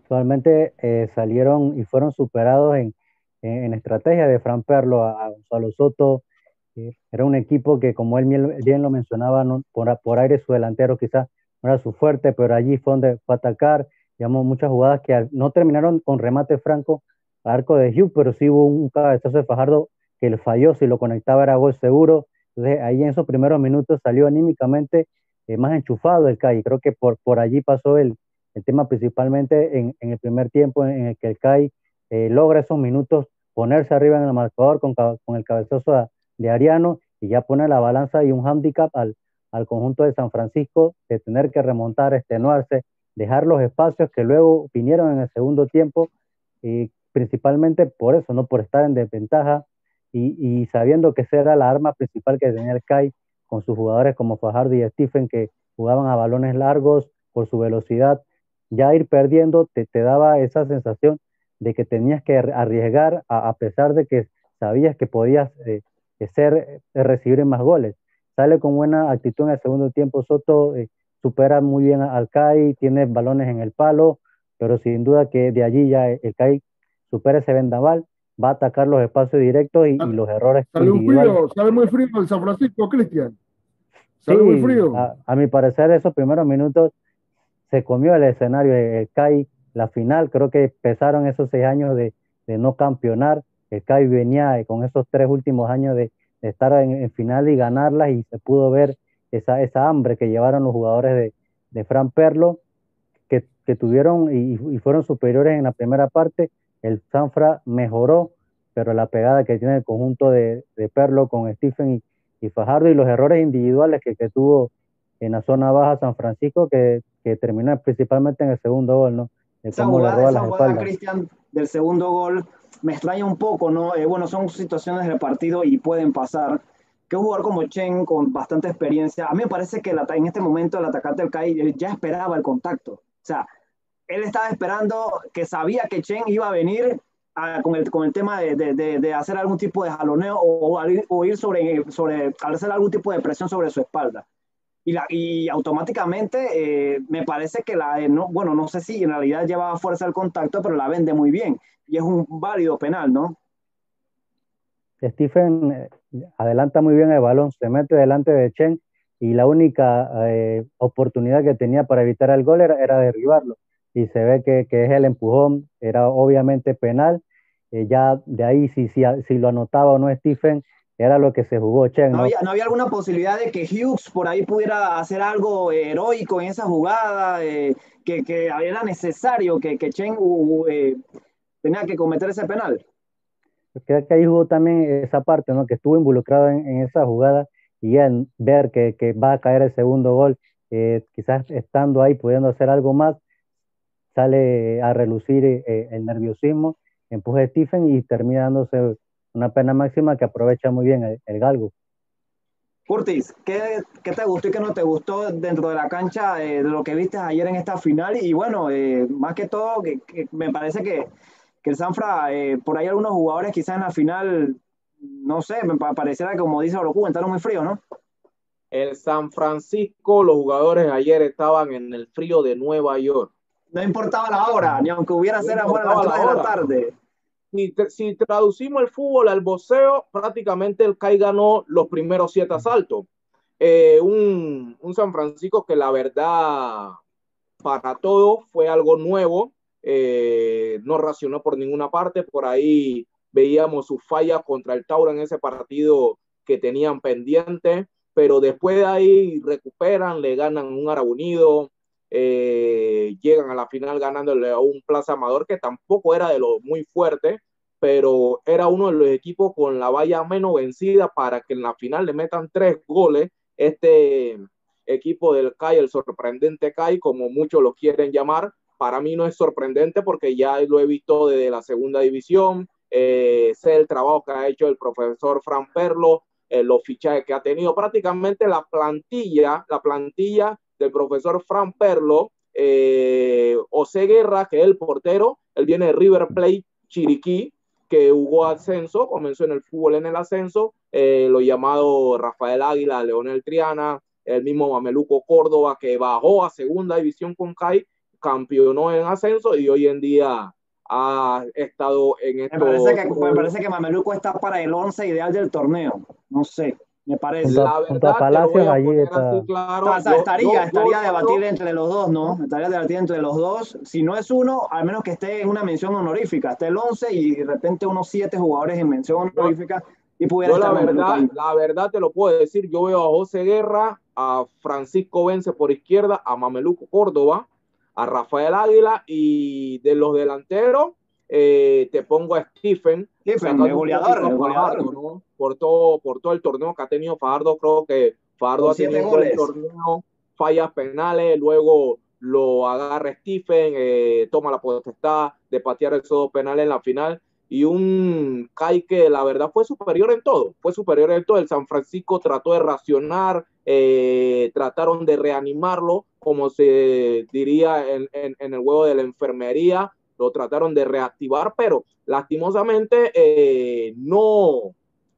Actualmente salieron y fueron superados en, en, estrategia de Fran Perlo a, a Gonzalo Soto, era un equipo que, como él bien lo mencionaba, por, por, aire su delantero quizás no era su fuerte, pero allí fue donde fue a atacar. Digamos, muchas jugadas que no terminaron con remate franco al arco de Hugh, pero sí hubo un cabezazo de Fajardo que le falló, si lo conectaba era gol seguro. Entonces, ahí en esos primeros minutos salió anímicamente eh, más enchufado el CAI. Creo que por, por allí pasó el, el tema principalmente en, en, el primer tiempo en, el que el CAI eh, logra esos minutos ponerse arriba en el marcador con, con el cabezazo a, de Ariano y ya pone la balanza y un handicap al, al conjunto de San Francisco de tener que remontar, extenuarse, dejar los espacios que luego vinieron en el segundo tiempo y principalmente por eso, no por estar en desventaja y, y sabiendo que esa era la arma principal que tenía el CAI con sus jugadores como Fajardo y Stephen que jugaban a balones largos por su velocidad, ya ir perdiendo te, te daba esa sensación de que tenías que arriesgar a, a pesar de que sabías que podías eh, ser, recibir más goles. Sale con buena actitud en el segundo tiempo. Soto eh, supera muy bien al CAI, tiene balones en el palo, pero sin duda que de allí ya el CAI supera ese vendaval, va a atacar los espacios directos y, los errores. Sale, frío, sale muy frío el San Francisco, Cristian. Sale muy frío. A, mi parecer, esos primeros minutos se comió el escenario, el CAI, la final, creo que pesaron esos seis años de, de no campeonar el CAI venía con esos tres últimos años de, estar en, final y ganarlas y se pudo ver esa, esa hambre que llevaron los jugadores de, de Fran Perlo, que, que tuvieron y, y, fueron superiores en la primera parte. El Sanfra mejoró, pero la pegada que tiene el conjunto de, de Perlo con Stephen y, y, Fajardo y los errores individuales que, que, tuvo en la zona baja San Francisco, que, que terminó principalmente en el segundo gol, ¿no? esa jugada, esa jugada Cristian, del segundo gol me extraña un poco, ¿no? Eh, bueno, son situaciones del partido y pueden pasar. Que un jugador como Chen, con bastante experiencia, a mí me parece que en este momento el atacante del CAI ya esperaba el contacto. O sea, él estaba esperando que sabía que Chen iba a venir con, el, con el tema de, de, de, hacer algún tipo de jaloneo o, ir sobre, sobre, hacer algún tipo de presión sobre su espalda. Y, automáticamente eh, me parece que la, no, bueno, no sé si en realidad llevaba fuerza el contacto, pero la vende muy bien y es un válido penal, ¿no? Stephen adelanta muy bien el balón, se mete delante de Chen y la única eh, oportunidad que tenía para evitar el gol era, era derribarlo. Y se ve que, que, es el empujón, era obviamente penal. eh, ya de ahí si, si, si lo anotaba o no Stephen, era lo que se jugó Chen. ¿no? Había, ¿No había, alguna posibilidad de que Hughes por ahí pudiera hacer algo heroico en esa jugada? Eh, que, que, era necesario que, que Chen tenía que cometer ese penal. Creo que ahí jugó también esa parte, ¿no? que estuvo involucrado en, en esa jugada y en ver que, que, va a caer el segundo gol, eh, quizás estando ahí pudiendo hacer algo más, sale a relucir eh, el nerviosismo, empuja a Stephen y termina dándose una pena máxima que aprovecha muy bien el, el galgo. Curtis, ¿qué, ¿qué, te gustó y qué no te gustó dentro de la cancha eh, de lo que viste ayer en esta final? Y bueno, eh, más que todo, que, que, me parece que, que el Sanfra, eh, por ahí algunos jugadores quizás en la final, no sé, me pareciera que como dice Orocu, entraron muy frío, ¿no? El San Francisco, los jugadores ayer estaban en el frío de Nueva York. No importaba la hora, ni aunque hubiera ser afuera a las 3 de la tarde si, si, traducimos el fútbol al boxeo, prácticamente el CAI ganó los primeros siete asaltos. Eh, un, un, San Francisco que la verdad para todo fue algo nuevo, eh, no racionó por ninguna parte, por ahí veíamos sus fallas contra el Tauro en ese partido que tenían pendiente, pero después de ahí recuperan, le ganan un Arabunido, eh, llegan a la final ganándole a un Plaza Amador que tampoco era de lo muy fuerte, pero era uno de los equipos con la valla menos vencida para que en la final le metan tres goles. Este equipo del CAI, el sorprendente CAI, como muchos lo quieren llamar, para mí no es sorprendente porque ya lo he visto desde la segunda división, eh, sé el trabajo que ha hecho el profesor Fran Perlo, eh, los fichajes que ha tenido, prácticamente la plantilla, la plantilla del profesor Fran Perlo, eh, José Guerra, que es el portero, él viene de River Plate Chiriquí, que hubo ascenso, comenzó en el fútbol en el ascenso, eh, lo llamado Rafael Águila, Leonel Triana, el mismo Mameluco Córdoba, que bajó a segunda división con CAI, campeonó en ascenso y hoy en día ha estado en esto. Me parece que, me parece que Mameluco está para el 11 ideal del torneo, no sé. Me parece. La verdad, Palacio, allí está. Claro, o sea, estaría, estaría debatible entre los dos, ¿no? Estaría debatible entre los dos. Si no es uno, al menos que esté en una mención honorífica. Esté el 11 y de repente unos 7 jugadores en mención honorífica y pudiera yo la verdad, la verdad te lo puedo decir. Yo veo a José Guerra, a Francisco Vence por izquierda, a Mameluco Córdoba, a Rafael Águila y de los delanteros eh, te pongo a Stephen, Stephen el goleador, el goleador. ¿no? por, todo, por todo el torneo que ha tenido Fajardo, creo que Fajardo ha tenido el torneo, fallas penales, luego lo agarra Stephen, eh, toma la potestad de patear el sodo penal en la final y un Kai que la verdad fue superior en todo, fue superior en todo. El San Francisco trató de racionar, eh, trataron de reanimarlo, como se diría en, en, en el huevo de la enfermería, lo trataron de reactivar, pero lastimosamente eh, no,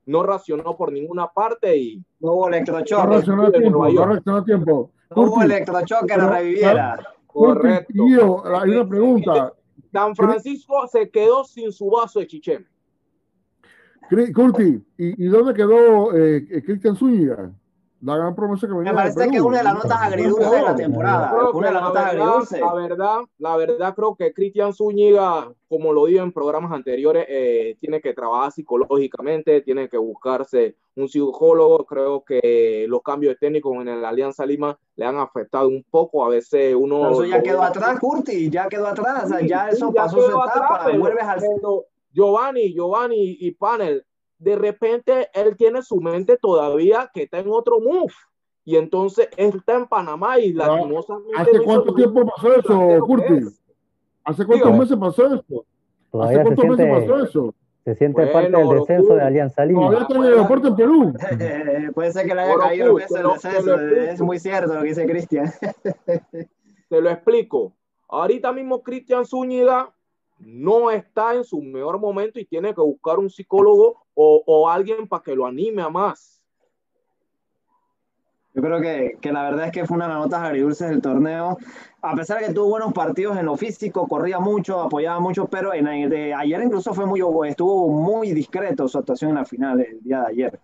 no racionó por ninguna parte y no hubo electrochoque. No racionó tiempo, no racionó a tiempo. No hubo electrochoque que lo reviviera. Correcto. hay una pregunta. San Francisco se quedó sin su vaso de chichén. Curti, ¿y, ¿y, dónde quedó eh, Cristian Zúñiga? La gran promesa que venía Me parece que es una de las notas agridulces de la temporada. Una de las notas agridulces. La verdad, la verdad creo que Cristian Zúñiga, como lo digo en programas anteriores, eh, tiene que trabajar psicológicamente, tiene que buscarse un psicólogo. Creo que los cambios técnicos en la Alianza Lima le han afectado un poco. A veces uno. Pero eso ya quedó atrás, Curti, ya quedó atrás. O sea, ya eso sí, pasó su etapa. Atrás, vuelves al. Giovanni, Giovanni y Panel, de repente él tiene su mente todavía que está en otro move. Y entonces él está en Panamá y lastimosamente. ¿Hace cuánto tiempo pasó eso, Curtis? ¿Hace cuántos meses pasó eso? ¿Hace cuántos siente, meses pasó eso? Se siente bueno, parte del descenso de Alianza Lima. Todavía está en el aeropuerto en Perú. *laughs* Puede ser que le haya bueno, caído el descenso. Es muy cierto lo que dice Cristian. Te lo explico. Ahorita mismo Cristian Zúñiga no está en su mejor momento y tiene que buscar un psicólogo o, alguien para que lo anime a más. Yo creo que, que, la verdad es que fue una de las notas agridulces del torneo. A pesar de que tuvo buenos partidos en lo físico, corría mucho, apoyaba mucho, pero en de ayer incluso fue muy, estuvo muy discreto su actuación en la final el día de ayer.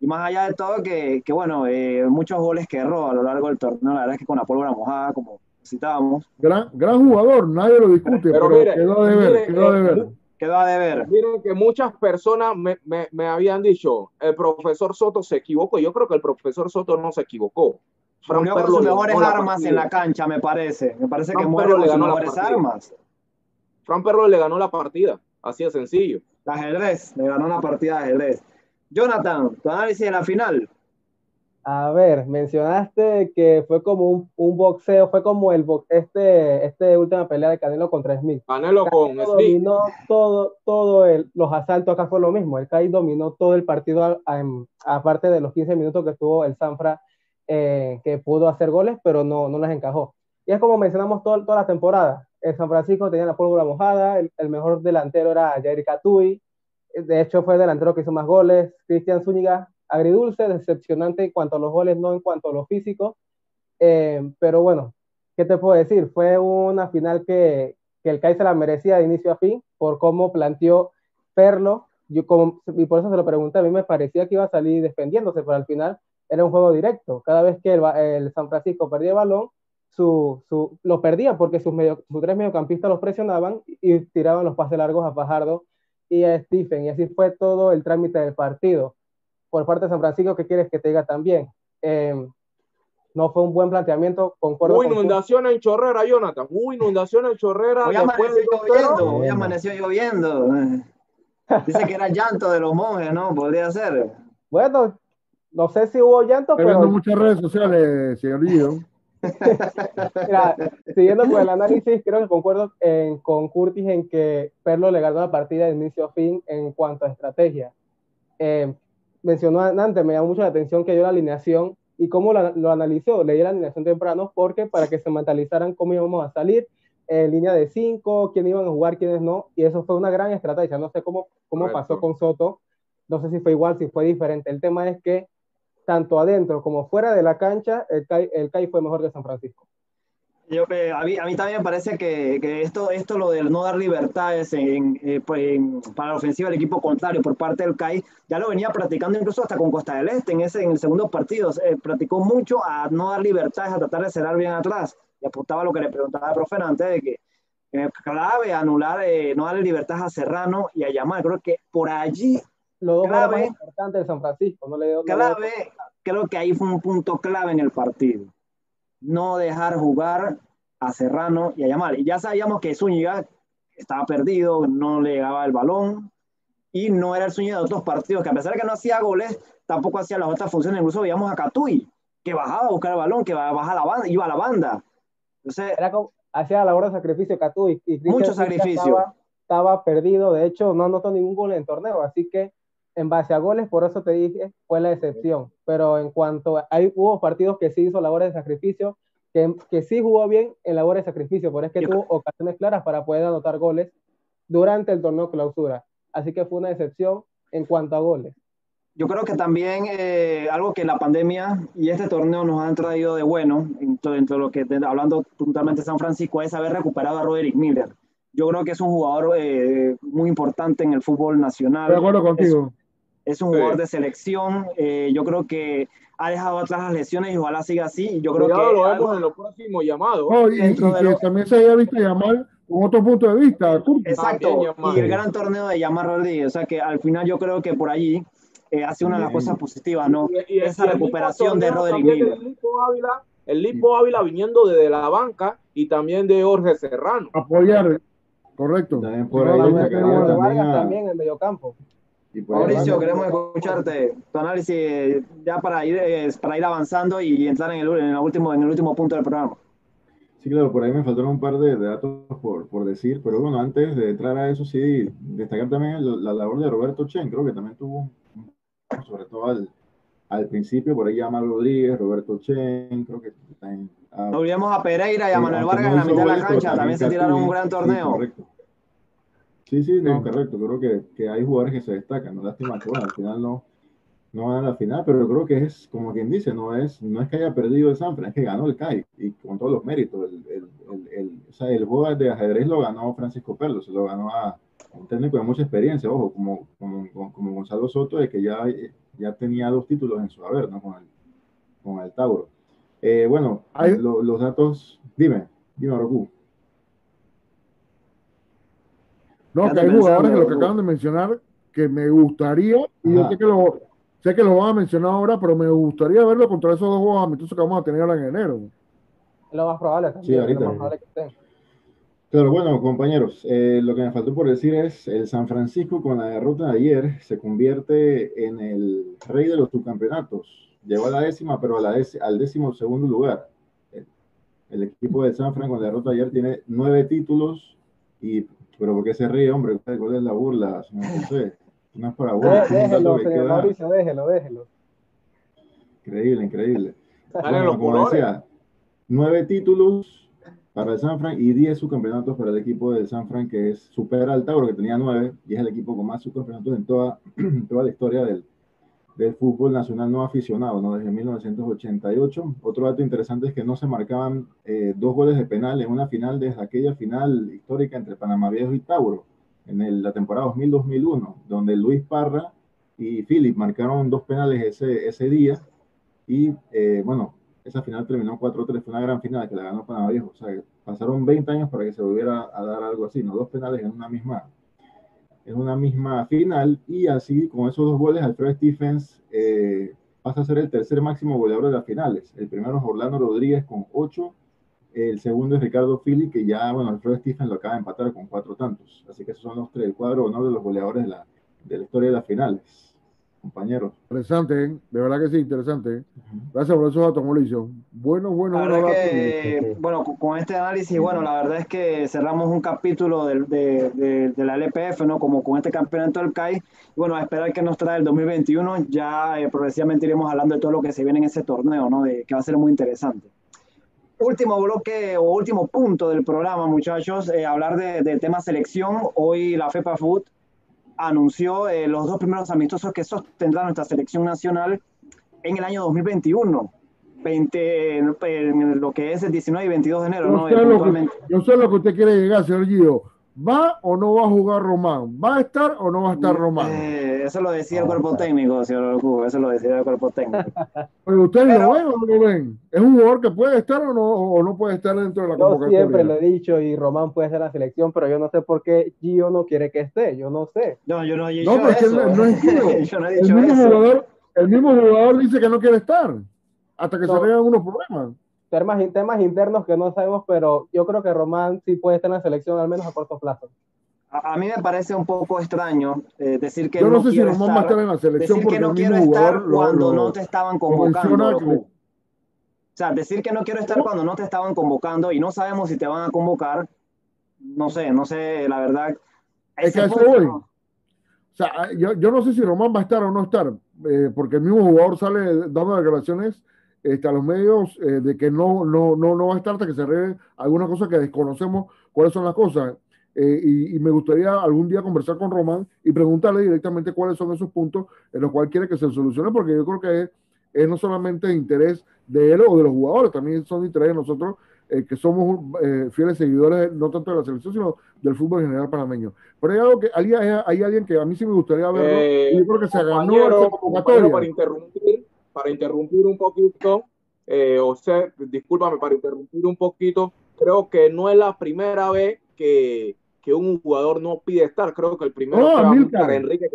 Y más allá de todo, que, que bueno, eh, muchos goles que erró a lo largo del torneo, la verdad es que con la pólvora mojada, como necesitábamos. Gran, gran jugador, nadie lo discute, pero, pero mire, quedó de ver, mire, quedó de ver. Quedó a deber. Miren que muchas personas me, me, me, habían dicho, el profesor Soto se equivocó. Yo creo que el profesor Soto no se equivocó. Fran Murió con sus mejores armas en la cancha, me parece. Me parece Fran que muere con sus mejores armas. Fran Perro le ganó la partida, así de sencillo. La ajedrez, le ganó la partida de ajedrez. Jonathan, tu análisis de la final. A ver, mencionaste que fue como un, un boxeo, fue como el este, este última pelea de Canelo contra Smith. Canelo, con Smith. Dominó todo, todo el, los asaltos, acá fue lo mismo. El CAI dominó todo el partido, aparte de los 15 minutos que tuvo el Sanfra, eh, que pudo hacer goles, pero no, no las encajó. Y es como mencionamos todo, toda la temporada. El San Francisco tenía la pólvora mojada, el, el mejor delantero era Jair Catui, de hecho fue el delantero que hizo más goles, Cristian Zúñiga agridulce, decepcionante en cuanto a los goles, no en cuanto a lo físico. Eh, pero bueno, ¿qué te puedo decir? Fue una final que, que el CAI la merecía de inicio a fin por cómo planteó Perlo. Yo como, y por eso se lo pregunté, a mí me parecía que iba a salir defendiéndose, pero al final era un juego directo. Cada vez que el, el San Francisco perdía el balón, su, su, lo perdía porque sus, medio, sus tres mediocampistas los presionaban y tiraban los pases largos a Fajardo y a Stephen. Y así fue todo el trámite del partido por parte de San Francisco, ¿qué quieres que te diga también? Eh, no fue un buen planteamiento, concuerdo. Hubo inundación en Chorrera, Jonathan. Hubo inundación en Chorrera. Hoy amaneció lloviendo. Hoy amaneció lloviendo. Dice que era llanto de los monjes, ¿no? Podría ser. Bueno, no sé si hubo llanto, Estoy pero. muchas redes sociales, señor. *laughs* *laughs* Mira, siguiendo con el análisis, creo que concuerdo en, con Curtis en que Perlo le ganó la partida de inicio a fin en cuanto a estrategia. Eh, mencionó antes, me llamó mucho la atención que dio la alineación y cómo lo analizó. Leí la alineación temprano porque para que se mentalizaran cómo íbamos a salir, en línea de cinco, quién iban a jugar, quiénes no, y eso fue una gran estrategia. No sé cómo, cómo pasó con Soto, no sé si fue igual, si fue diferente. El tema es que tanto adentro como fuera de la cancha, el CAI, el CAI fue mejor que San Francisco. Yo, eh, a, mí, a, mí, también me parece que, que, esto, esto lo de no dar libertades en, eh, pues, en, para la ofensiva del equipo contrario por parte del CAI, ya lo venía practicando incluso hasta con Costa del Este en, ese, en el segundo partido. Eh, practicó mucho a no dar libertades, a tratar de cerrar bien atrás. Y apuntaba lo que le preguntaba el profe antes de que eh, clave anular, no darle libertades a Serrano y a Yamal. Creo que por allí. Lo dos clave, más importante de San Francisco. No le dio, clave, creo que ahí fue un punto clave en el partido no dejar jugar a Serrano y a Yamal. Y ya sabíamos que Zúñiga estaba perdido, no le llegaba el balón y no era el Zúñiga de otros partidos, que a pesar de que no hacía goles, tampoco hacía las otras funciones. Incluso veíamos a Catuy, que bajaba a buscar el balón, que bajaba la banda, iba a la banda. Entonces, era como, hacía la hora de sacrificio Catuy. Y mucho sacrificio. Estaba, estaba, perdido, de hecho no anotó ningún gol en torneo, así que en base a goles, por eso te dije, fue la excepción. Pero en cuanto, hay, hubo partidos que sí hizo labores de sacrificio, que, que, sí jugó bien en labor de sacrificio, pero es que tuvo ocasiones claras para poder anotar goles durante el torneo clausura. Así que fue una excepción en cuanto a goles. Yo creo que también eh, algo que la pandemia y este torneo nos han traído de bueno, dentro de lo que, hablando puntualmente de San Francisco, es haber recuperado a Roderick Miller. Yo creo que es un jugador eh, muy importante en el fútbol nacional. De acuerdo contigo. Es, un jugador sí. de selección. Eh, yo creo que ha dejado atrás las lesiones y ojalá siga así. Yo creo ya que lo vemos algo... en los próximos llamados. Oh, y, y que los... también se haya visto llamar con otro punto de vista. Exacto. y el gran torneo de Yamar Rodríguez. O sea que al final yo creo que por allí eh, hace una de las cosas positivas, ¿no? Y, y Esa recuperación de Rodríguez Miller. El Lipo, Ávila, el Lipo Ávila viniendo desde la banca y también de Jorge Serrano. Apoyar, correcto. También por ahí también, también, también en el mediocampo. Mauricio, queremos escucharte tu análisis ya para ir, para ir avanzando y entrar en el, en, el último, en el último punto del programa. Sí, claro, por ahí me faltaron un par de, de datos por, por, decir, pero bueno, antes de entrar a eso, sí, destacar también la, la labor de Roberto Chen, creo que también tuvo, sobre todo al, al principio, por ahí llama Rodríguez, Roberto Chen, creo que también. A, no olvidemos a Pereira y a Manuel Vargas en la mitad de la cancha, también se tiraron un gran torneo. Sí, correcto. Sí, sí, no, correcto. Creo que, que, hay jugadores que se destacan. No lástima que bueno, al final no, no van a la final, pero creo que es como quien dice, no es, no es que haya perdido el Sanfra, es que ganó el CAI y con todos los méritos. El, el, el, el, o sea, el juego de ajedrez lo ganó Francisco Perlo, se lo ganó a un técnico de mucha experiencia, ojo, como, como, como Gonzalo Soto, de que ya, ya tenía dos títulos en su haber, ¿no? Con el, con el Tauro. Eh, bueno, lo, los datos, dime, dime, Roku. No, que hay jugadores que lo que acaban de mencionar que me gustaría, y yo sé que lo, sé que lo van a mencionar ahora, pero me gustaría verlo contra esos dos juegos amistosos que vamos a tener ahora en enero. Es lo más probable también. es ahorita. lo más probable que estén. Claro, bueno, compañeros, eh, lo que me faltó por decir es, el San Francisco con la derrota de ayer se convierte en el rey de los subcampeonatos. Llegó a la décima, pero a la al décimo segundo lugar. El, el equipo de San Fran con la derrota de ayer tiene nueve títulos y, pero ¿por qué se ríe, hombre? ¿Cuál es la burla, señor José? *laughs* No es para burla, Déjelo, señor Mauricio, déjelo, déjelo. increíble, increíble. Bueno, los como colores. decía, nueve títulos para el San Fran y diez subcampeonatos para el equipo del San Fran, que es supera al Tauro, que tenía nueve, y es el equipo con más subcampeonatos en toda, *clears throat* en toda la historia del, del fútbol nacional no aficionado, ¿no? desde 1988. Otro dato interesante es que no se marcaban eh, dos goles de penal en una final desde aquella final histórica entre Panamá Viejo y Tauro, en la temporada 2000-2001, donde Luis Parra y Philip marcaron dos penales ese, ese día. Y eh, bueno, esa final terminó 4-3, fue una gran final que la ganó Panamá Viejo. O sea, pasaron 20 años para que se volviera a dar algo así, ¿no? Dos penales en una misma, en una misma final. Y así, con esos dos goles, Alfredo Stephens eh, pasa a ser el tercer máximo goleador de las finales. El primero es Orlando Rodríguez con 8. El segundo es Ricardo Fili, que ya, bueno, Alfredo Stephens lo acaba de empatar con cuatro tantos. Así que esos son los tres, el cuadro honor de los goleadores de la, de la historia de las finales. Compañeros. Interesante, ¿eh? de verdad que sí, interesante. ¿eh? Gracias por esos datos, Mauricio. Bueno, bueno, La bueno. que, bueno, con- este análisis, bueno, la verdad es que cerramos un capítulo del- de, de- de la LPF, ¿no? Como con este campeonato del CAI. Bueno, a esperar que nos trae el 2021. Ya eh, progresivamente iremos hablando de todo lo que se viene en ese torneo, ¿no? De, que va a ser muy interesante. Último bloque o último punto del programa, muchachos, eh, hablar de- del tema selección. Hoy la FEPA Food anunció eh, los dos primeros amistosos que sostendrá nuestra selección nacional en el año 2021. 20, en- lo que es el 19 y 22 de enero, Yo ¿no? sé, Eh, lo que, puntualmente. yo sé lo que usted quiere llegar, señor Gio. ¿Va o no va a jugar Román? ¿Va a estar o no va a estar Román? Eh, eso lo decía el cuerpo técnico, señor Locu, eso lo decía el cuerpo técnico. Pero ustedes Pero- lo ven o no lo ven. ¿Es un jugador que puede estar o no, o no puede estar dentro de la Yo convocatoria? siempre lo he dicho y Román puede ser la selección, pero yo no sé por qué Gio no quiere que esté. Yo no sé. No, yo no he No, dicho pero es que eso. no- no es *laughs* Gio. yo no he El dicho mismo, eso. jugador, el mismo jugador dice que no quiere estar hasta que se No. arreglen unos problemas. Temas, temas internos que no sabemos, pero yo creo que Román sí puede estar en la selección, al menos a corto plazo. A, a mí me parece un poco extraño eh, decir que Yo no, sé si quiero Román va a estar, en la selección porque que no quiero estar cuando no te estaban convocando. que- O sea, decir que no quiero estar cuando no te estaban convocando y no sabemos si te van a convocar, no sé, no sé, la verdad. Es que eso. ¿no? O sea, yo, yo no sé si Román va a estar o no estar, eh, porque el mismo jugador sale dando declaraciones este, a los medios eh, de que no, no, no, no va a estar hasta que se arregle algunas cosas que desconocemos cuáles son las cosas. Eh, y, y me gustaría algún día conversar con Román y preguntarle directamente cuáles son esos puntos en los cuales quiere que se solucione, porque yo creo que es, es no solamente de interés de él o de los jugadores, también son de interés de nosotros eh, que somos eh, fieles seguidores, no tanto de la selección, sino del fútbol en general panameño. Pero hay algo que hay, alguien que a mí sí me gustaría verlo, Eh, y yo creo que se ganó compañero, para interrumpir, para interrumpir un poquito, eh, o sea, discúlpame, para interrumpir un poquito, creo que no es la primera vez que, que un jugador no pide estar, creo que el primero No, fue Enrique, que Enrique,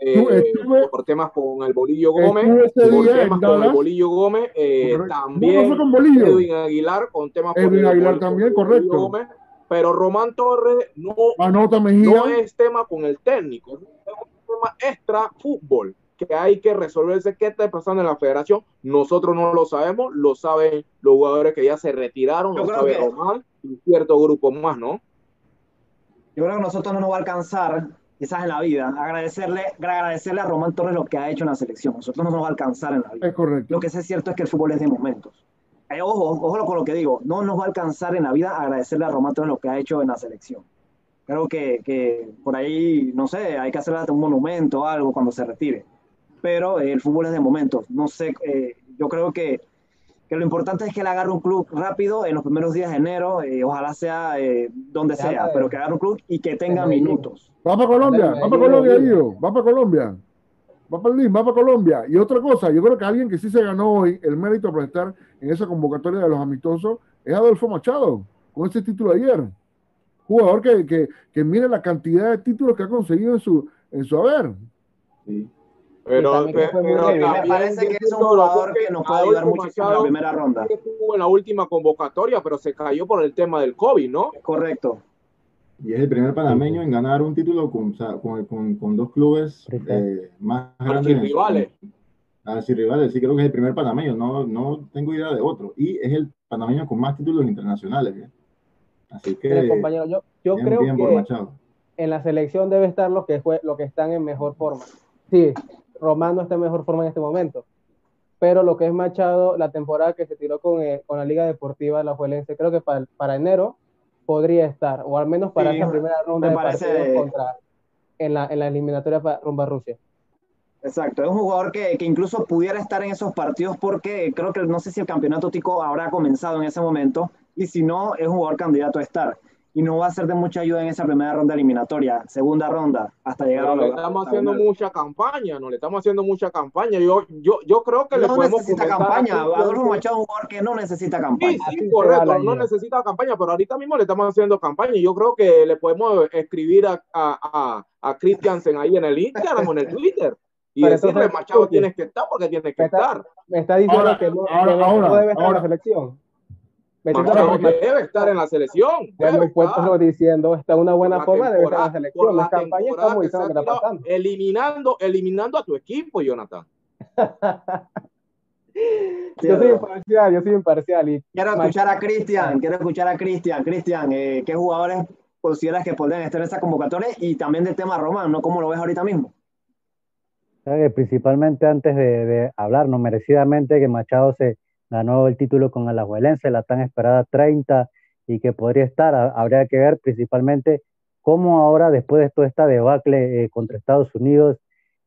eh, por temas con el Bolillo Gómez, por temas con el Bolillo Gómez, eh, no, no también con Bolillo, Edwin Aguilar, con temas Edwin el- Aguilar por- también, por correcto. Gómez, pero Román Torres no, Anota Mejía, no es tema con el técnico, es un tema extra fútbol que hay que resolverse qué está pasando en la federación. Nosotros no lo sabemos, lo saben los jugadores que ya se retiraron, Yo lo sabe Román y cierto grupo más, ¿no? Yo creo que nosotros no nos va a alcanzar, quizás en la vida, agradecerle, agradecerle a Román Torres lo que ha hecho en la selección. Nosotros no nos va a alcanzar en la vida. es correcto. Lo que sí es cierto es que el fútbol es de momentos. Eh, ojo, ojo con lo que digo, no nos va a alcanzar en la vida agradecerle a Román Torres lo que ha hecho en la selección. Creo que, que por ahí, no sé, hay que hacerle hasta un monumento o algo cuando se retire. Pero eh, el fútbol es de momentos. No sé, eh, yo creo que, que lo importante es que él agarre un club rápido en los primeros días de enero, eh, ojalá sea eh, donde Ya, sea, pues. pero que agarre un club y que tenga minutos. Va para Colombia, va para Colombia. Gio, va para Colombia. Va para el Lima, va para Colombia. Y otra cosa, yo creo que alguien que sí se ganó hoy el mérito por estar en esa convocatoria de los amistosos es Adolfo Machado, con ese título ayer. jugador que, que, que mire la cantidad de títulos que ha conseguido en su, en su haber. Sí. Pero, me parece que es un jugador que nos puede ayudar muchísimo en la primera ronda. Estuvo en la última convocatoria, pero se cayó por el tema del COVID, ¿no? Correcto. Y es el primer panameño en ganar un título con, con, con, dos clubes eh, más grandes. rivales. Ah, sí, rivales. Sí, creo que es el primer panameño. No, no tengo idea de otro. Y es el panameño con más títulos internacionales. ¿eh? Así que. compañero, yo, yo creo que en la selección debe estar los que, fue, los que están en mejor forma. Sí, Román no está en mejor forma en este momento. Pero lo que es Machado, la temporada que se tiró con, eh, con la Liga Deportiva de la Juelense, creo que para, para enero podría estar, o al menos para esa primera ronda de parece... contra, en, la, en la eliminatoria para, rumba Rusia. Exacto, es un jugador que, que, incluso pudiera estar en esos partidos porque creo que no sé si el campeonato tico habrá comenzado en ese momento y si no, es un jugador candidato a estar y no va a ser de mucha ayuda en esa primera ronda eliminatoria, segunda ronda, hasta llegar a la. Le estamos haciendo mucha campaña, no le estamos haciendo mucha campaña. Yo, yo, yo creo que no le podemos. necesita campaña. Adolfo Machado es un jugador que no necesita campaña. Sí, sí, correcto, no necesita campaña, pero ahorita mismo le estamos haciendo campaña y yo creo que le podemos escribir a, a, a, a Christiansen ahí en el Instagram o en el Twitter. Y pero decirle, Machado, tienes que estar porque tienes que estar. Me está diciendo que no, ahora, debe estar en la selección debe estar en la selección. Debe estar. diciendo, está en una buena forma, debe estar en la selección. La, campaña está muy está pasando. Eliminando, eliminando a tu equipo, Jonathan. *laughs* yo soy imparcial, yo soy imparcial. Y quiero escuchar a Cristian, quiero escuchar a Cristian. Cristian, eh, ¿qué jugadores consideras que podrían estar en esa convocatoria? Y también del tema Román, ¿no? ¿Cómo lo ves ahorita mismo? Principalmente antes de, de hablar, no merecidamente que Machado se, ganó el título con Alajuelense, la tan esperada 30 y que podría estar. Habría que ver principalmente cómo ahora, después de toda esta debacle eh, contra Estados Unidos,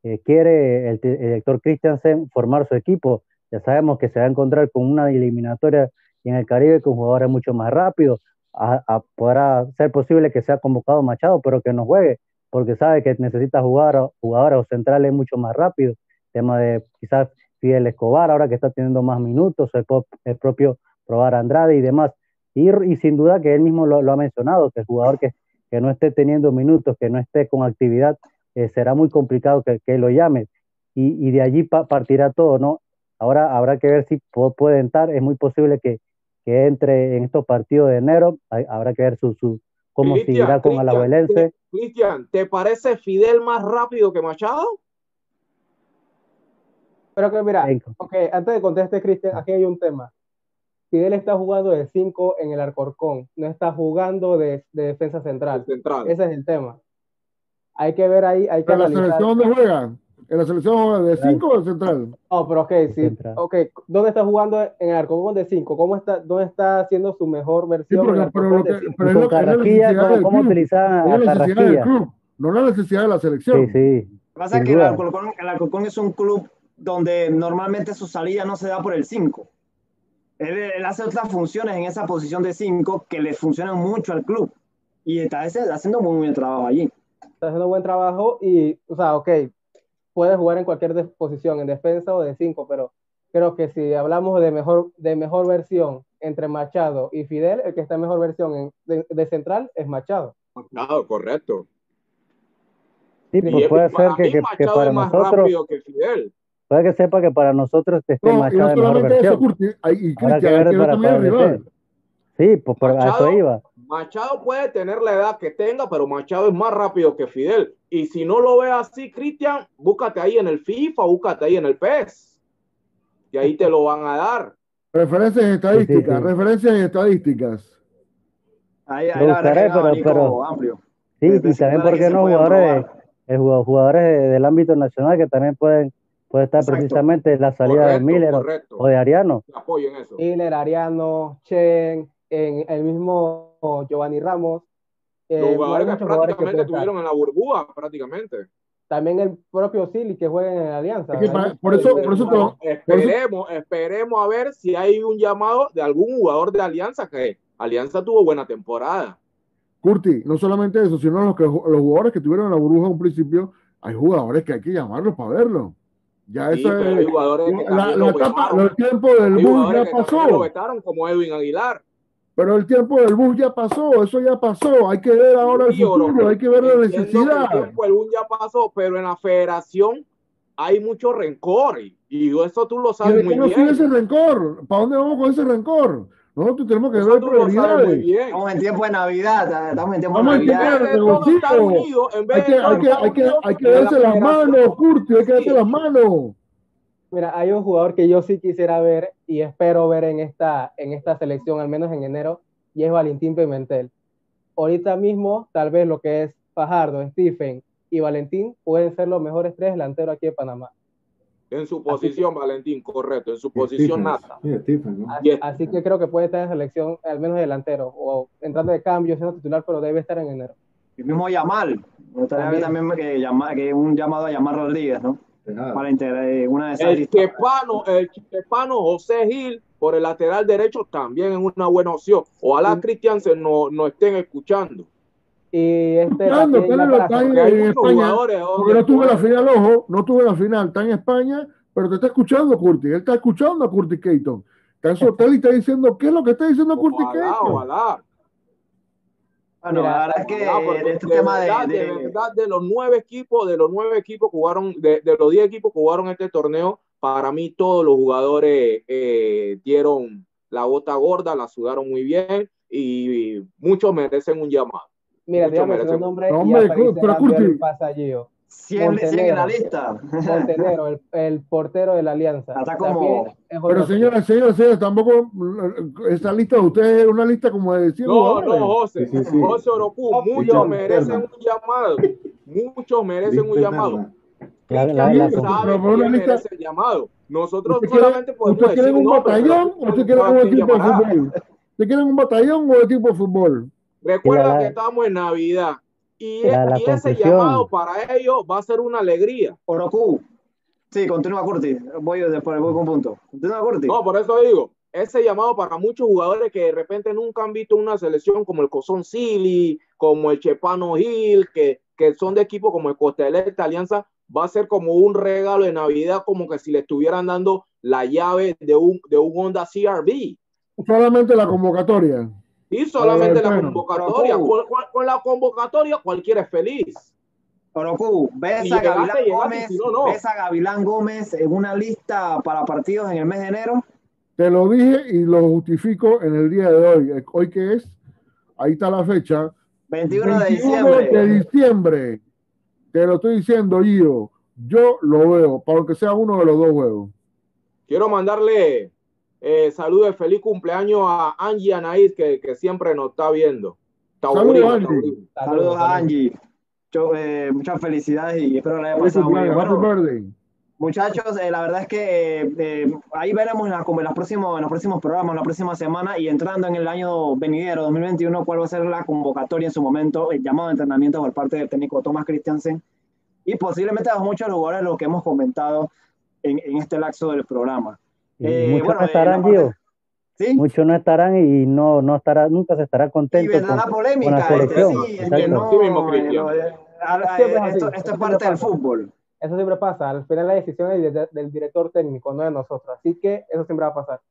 eh, quiere el, director Christiansen formar su equipo. Ya sabemos que se va a encontrar con una eliminatoria en el Caribe con jugadores mucho más rápidos. A, podrá ser posible que sea convocado Machado, pero que no juegue, porque sabe que necesita jugar jugadores o centrales mucho más rápidos. Tema de quizás Fidel Escobar, ahora que está teniendo más minutos, el, propio Probar Andrade y demás. Y, y, sin duda que él mismo lo, ha mencionado, que el jugador que, que, no esté teniendo minutos, que no esté con actividad, eh, será muy complicado que, que lo llame. Y, y de allí partirá todo, ¿no? Ahora habrá que ver si puede entrar, es muy posible que, que entre en estos partidos de enero, habrá que ver su, su cómo seguirá con Alajuelense. Cristian, ¿te parece Fidel más rápido que Machado? Pero que mira, okay, antes de contestar, Cristian, aquí hay un tema. Fidel está jugando de 5 en el Arcorcón, no está jugando de, de defensa central. central. Ese es el tema. Hay que ver ahí. Hay que ¿En la selección dónde juega? ¿En la selección de 5 o de central? No, pero ok, sí. Okay. ¿Dónde está jugando en el Arcorcón de 5? ¿Cómo está, ¿Dónde está haciendo su mejor versión? Sí, pero, pero, lo que, pero es lo, Carrasquilla, ¿cómo utilizar a Carrasquilla? No la necesidad de la selección. Sí, sí. Lo que pasa es que el Alcorcón, el Alcorcón es un club donde normalmente su salida no se da por el 5. Él, hace otras funciones en esa posición de 5 que le funcionan mucho al club. Y está haciendo muy buen trabajo allí. Está haciendo buen trabajo y, o sea, ok, puede jugar en cualquier posición, en defensa o de 5, pero creo que si hablamos de mejor, de mejor versión entre Machado y Fidel, el que está en mejor versión de, central es Machado. Machado, correcto. Sí, pues puede ser que, que, que, para más nosotros... rápido que Fidel. Puede que sepa que para nosotros esté no, Machado no de mejor versión. Eso, y Habrá que ver para para rival. Sí, pues por Machado, eso iba. Machado puede tener la edad que tenga, pero Machado es más rápido que Fidel. Y si no lo ve así, Cristian, búscate ahí en el FIFA, búscate ahí en el PES. Y ahí te lo van a dar. Referencias estadísticas, sí, sí, sí. referencias estadísticas. Ahí, ahí buscaré, pero, pero, amplio. Sí, y también, ¿por qué no jugadores, jugadores del ámbito nacional que también pueden puede estar precisamente la salida de Miller o de Ariano. Miller, Ariano, Chen, en el mismo Giovanni Ramos. Eh, Los jugadores que prácticamente estuvieron en la burbuja, prácticamente. También el propio Silly que juega en la Alianza. por eso, por eso, esperemos, esperemos a ver si hay un llamado de algún jugador de Alianza que Alianza tuvo buena temporada. Curti, no solamente eso, sino los, que, los jugadores que tuvieron en la burbuja en un principio, hay jugadores que hay que llamarlos para verlo. Ya sí, eso es. Jugadores la, la etapa, los tiempos del boom ya pasó. Lo vetaron como Edwin Aguilar. pero el tiempo del bus ya pasó, eso ya pasó. Hay que ver ahora el futuro, hay que ver la necesidad. El tiempo del bus ya pasó, pero en la federación hay mucho rencor y, eso tú lo sabes muy bien. ese rencor? ¿Para dónde vamos con ese rencor? Nosotros tenemos que ver prioridades. Estamos en tiempo de Navidad, estamos en tiempo de Navidad. Hay que, hay que, hay que, hay que darse las manos, Curti, hay que darse las manos. Mira, hay un jugador que yo sí quisiera ver y espero ver en esta, en esta selección, al menos en enero, y es Valentín Pimentel. Ahorita mismo, tal vez lo que es Fajardo, Stephen y Valentín pueden ser los mejores tres delanteros aquí en Panamá. En su posición, Valentín, correcto, en su posición nata. así, que creo que puede estar en selección, al menos delantero, o entrando de cambio, siendo titular, pero debe estar en enero. El mismo Yamal, también, también que, llama, que un llamado a llamar Rodríguez, ¿no? para integrar eh, una de esas el Chepano, el Chepano José Gil por el lateral derecho también es una buena opción. Ojalá sí. Cristian se no, no estén escuchando. Y este escuchando, está en, en España, porque no tuve la final, ojo, no tuve la final, está en España, pero te está escuchando Curti, él está escuchando a Curti Keaton. Está en su hotel y está diciendo, ¿qué es lo que está diciendo Curti Keaton? Ojalá. Bueno, la verdad es que este tema de, de, verdad, de los nueve equipos, de los nueve equipos que jugaron, de, de, los diez equipos que jugaron este torneo, para mí todos los jugadores eh, dieron la gota gorda, la sudaron muy bien y muchos merecen un llamado. Mira, dígame el nombre hombre, y pero Curti, pasalleo. 100, 100 en la lista. Montenegro, el, el, portero de la Alianza. Está como... Pero señora, señora, señora, tampoco esa lista de ustedes es una lista como de 100 No, no, José. Sí, sí, sí. José Orocu, muchos merecen un llamado. Muchos merecen un llamado. La, la, la, sabe quién lista... merece el llamado. Nosotros solamente podemos ¿Usted quiere un batallón o usted quiere un equipo de fútbol? ¿Usted quiere un batallón o equipo de fútbol? Recuerda que estamos en Navidad y, la, la y ese llamado para ellos va a ser una alegría. Orocu. Sí, continúa Curti. Voy después, voy con un punto. Continúa Curti. No, por eso digo, ese llamado para muchos jugadores que de repente nunca han visto una selección como el Cosón Sili, como el Chepano Gil, que, que son de equipo como el Costeleta Alianza, va a ser como un regalo de Navidad, como que si le estuvieran dando la llave de un, de un Honda CRV. Solamente la convocatoria. Y solamente la convocatoria. Con, con, con, la convocatoria cualquiera es feliz. Orocu, ¿ves, a Gavilán Gómez, si no, no. ¿ves a Gavilán Gómez en una lista para partidos en el mes de enero? Te lo dije y lo justifico en el día de hoy. ¿Hoy qué es? Ahí está la fecha. 21, 21 de diciembre. de diciembre. Te lo estoy diciendo yo. Yo lo veo, para que sea uno de los dos juegos. Quiero mandarle eh, saludos feliz cumpleaños a Angie Anaís, que, que siempre nos está viendo. Saludos, Angie. Saludos a Angie. Yo, eh, muchas felicidades y espero que le haya pasado muy bien. Bueno, muchachos, eh, la verdad es que eh, ahí veremos en, la, en, los próximos, en los próximos programas, la próxima semana y entrando en el año venidero 2021, cuál va a ser la convocatoria en su momento, el llamado de entrenamiento por parte del técnico Thomas Christiansen y posiblemente a muchos lugares lo que hemos comentado en, en este lapso del programa. Eh, muchos bueno, no estarán, Gio. ¿Sí? Muchos no estarán y no, no estará, nunca se estará contento. Y vendrá la polémica. Con la selección. Este, sí, que no, sí mismo, eh, esto, esto, es parte del fútbol. Eso siempre pasa. Al final la decisión es del, del, director técnico, no de nosotros. Así que eso siempre va a pasar.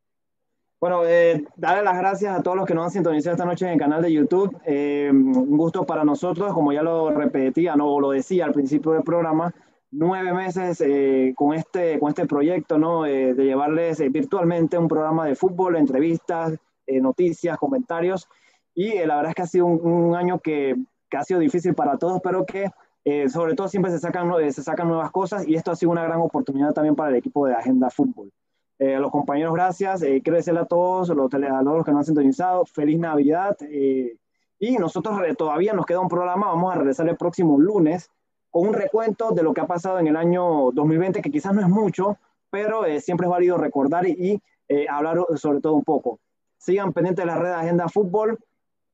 Bueno, eh, darle las gracias a todos los que nos han sintonizado esta noche en el canal de YouTube. Eh, un gusto para nosotros, como ya lo repetía, no lo decía al principio del programa, nueve meses eh, con, este, con este proyecto, ¿no? Eh, de llevarles eh, virtualmente un programa de fútbol, entrevistas, noticias, comentarios. Y la verdad es que ha sido un, año que, ha sido difícil para todos, pero que sobre todo siempre se sacan, se sacan nuevas cosas y esto ha sido una gran oportunidad también para el equipo de Agenda Fútbol. a los compañeros, gracias. quiero decirle a todos, los, a que nos han sintonizado, feliz Navidad. y nosotros todavía nos queda un programa, vamos a regresar el próximo lunes con un recuento de lo que ha pasado en el año 2020, que quizás no es mucho, pero eh, siempre es válido recordar y, eh, hablar sobre todo un poco. Sigan pendientes de la red de Agenda Fútbol.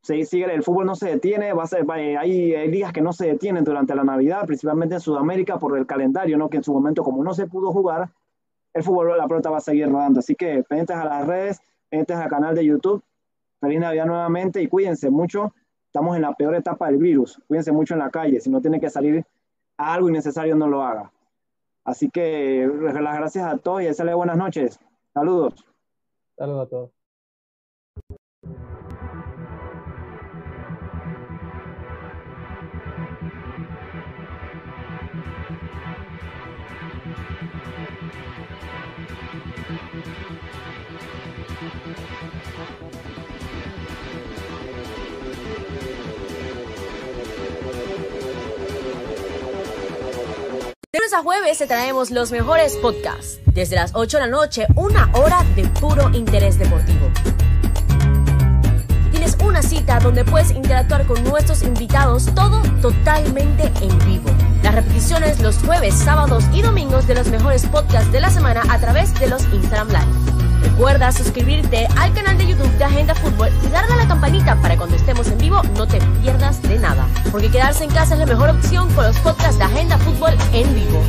Se, sigue, el fútbol no se detiene, va a ser, va, hay, hay ligas que no se detienen durante la Navidad, principalmente en Sudamérica por el calendario, ¿no? que en su momento como no se pudo jugar, el fútbol, la pelota va a seguir rodando. Así que pendientes a las redes, pendientes al canal de YouTube. Feliz Navidad nuevamente y cuídense mucho. Estamos en la peor etapa del virus. Cuídense mucho en la calle. Si no tienen que salir algo innecesario no lo haga. Así que las gracias a todos y desearles buenas noches. Saludos. Saludos a todos. De lunes a jueves te traemos los mejores podcasts. Desde las 8 de la noche, una hora de puro interés deportivo. Tienes una cita donde puedes interactuar con nuestros invitados, todo totalmente en vivo. Las repeticiones los jueves, sábados y domingos de los mejores podcasts de la semana a través de los Instagram Live. Recuerda suscribirte al canal de YouTube de Agenda Fútbol y darle a la campanita para cuando estemos en vivo no te pierdas de nada. Porque quedarse en casa es la mejor opción con los podcasts de Agenda Fútbol en vivo.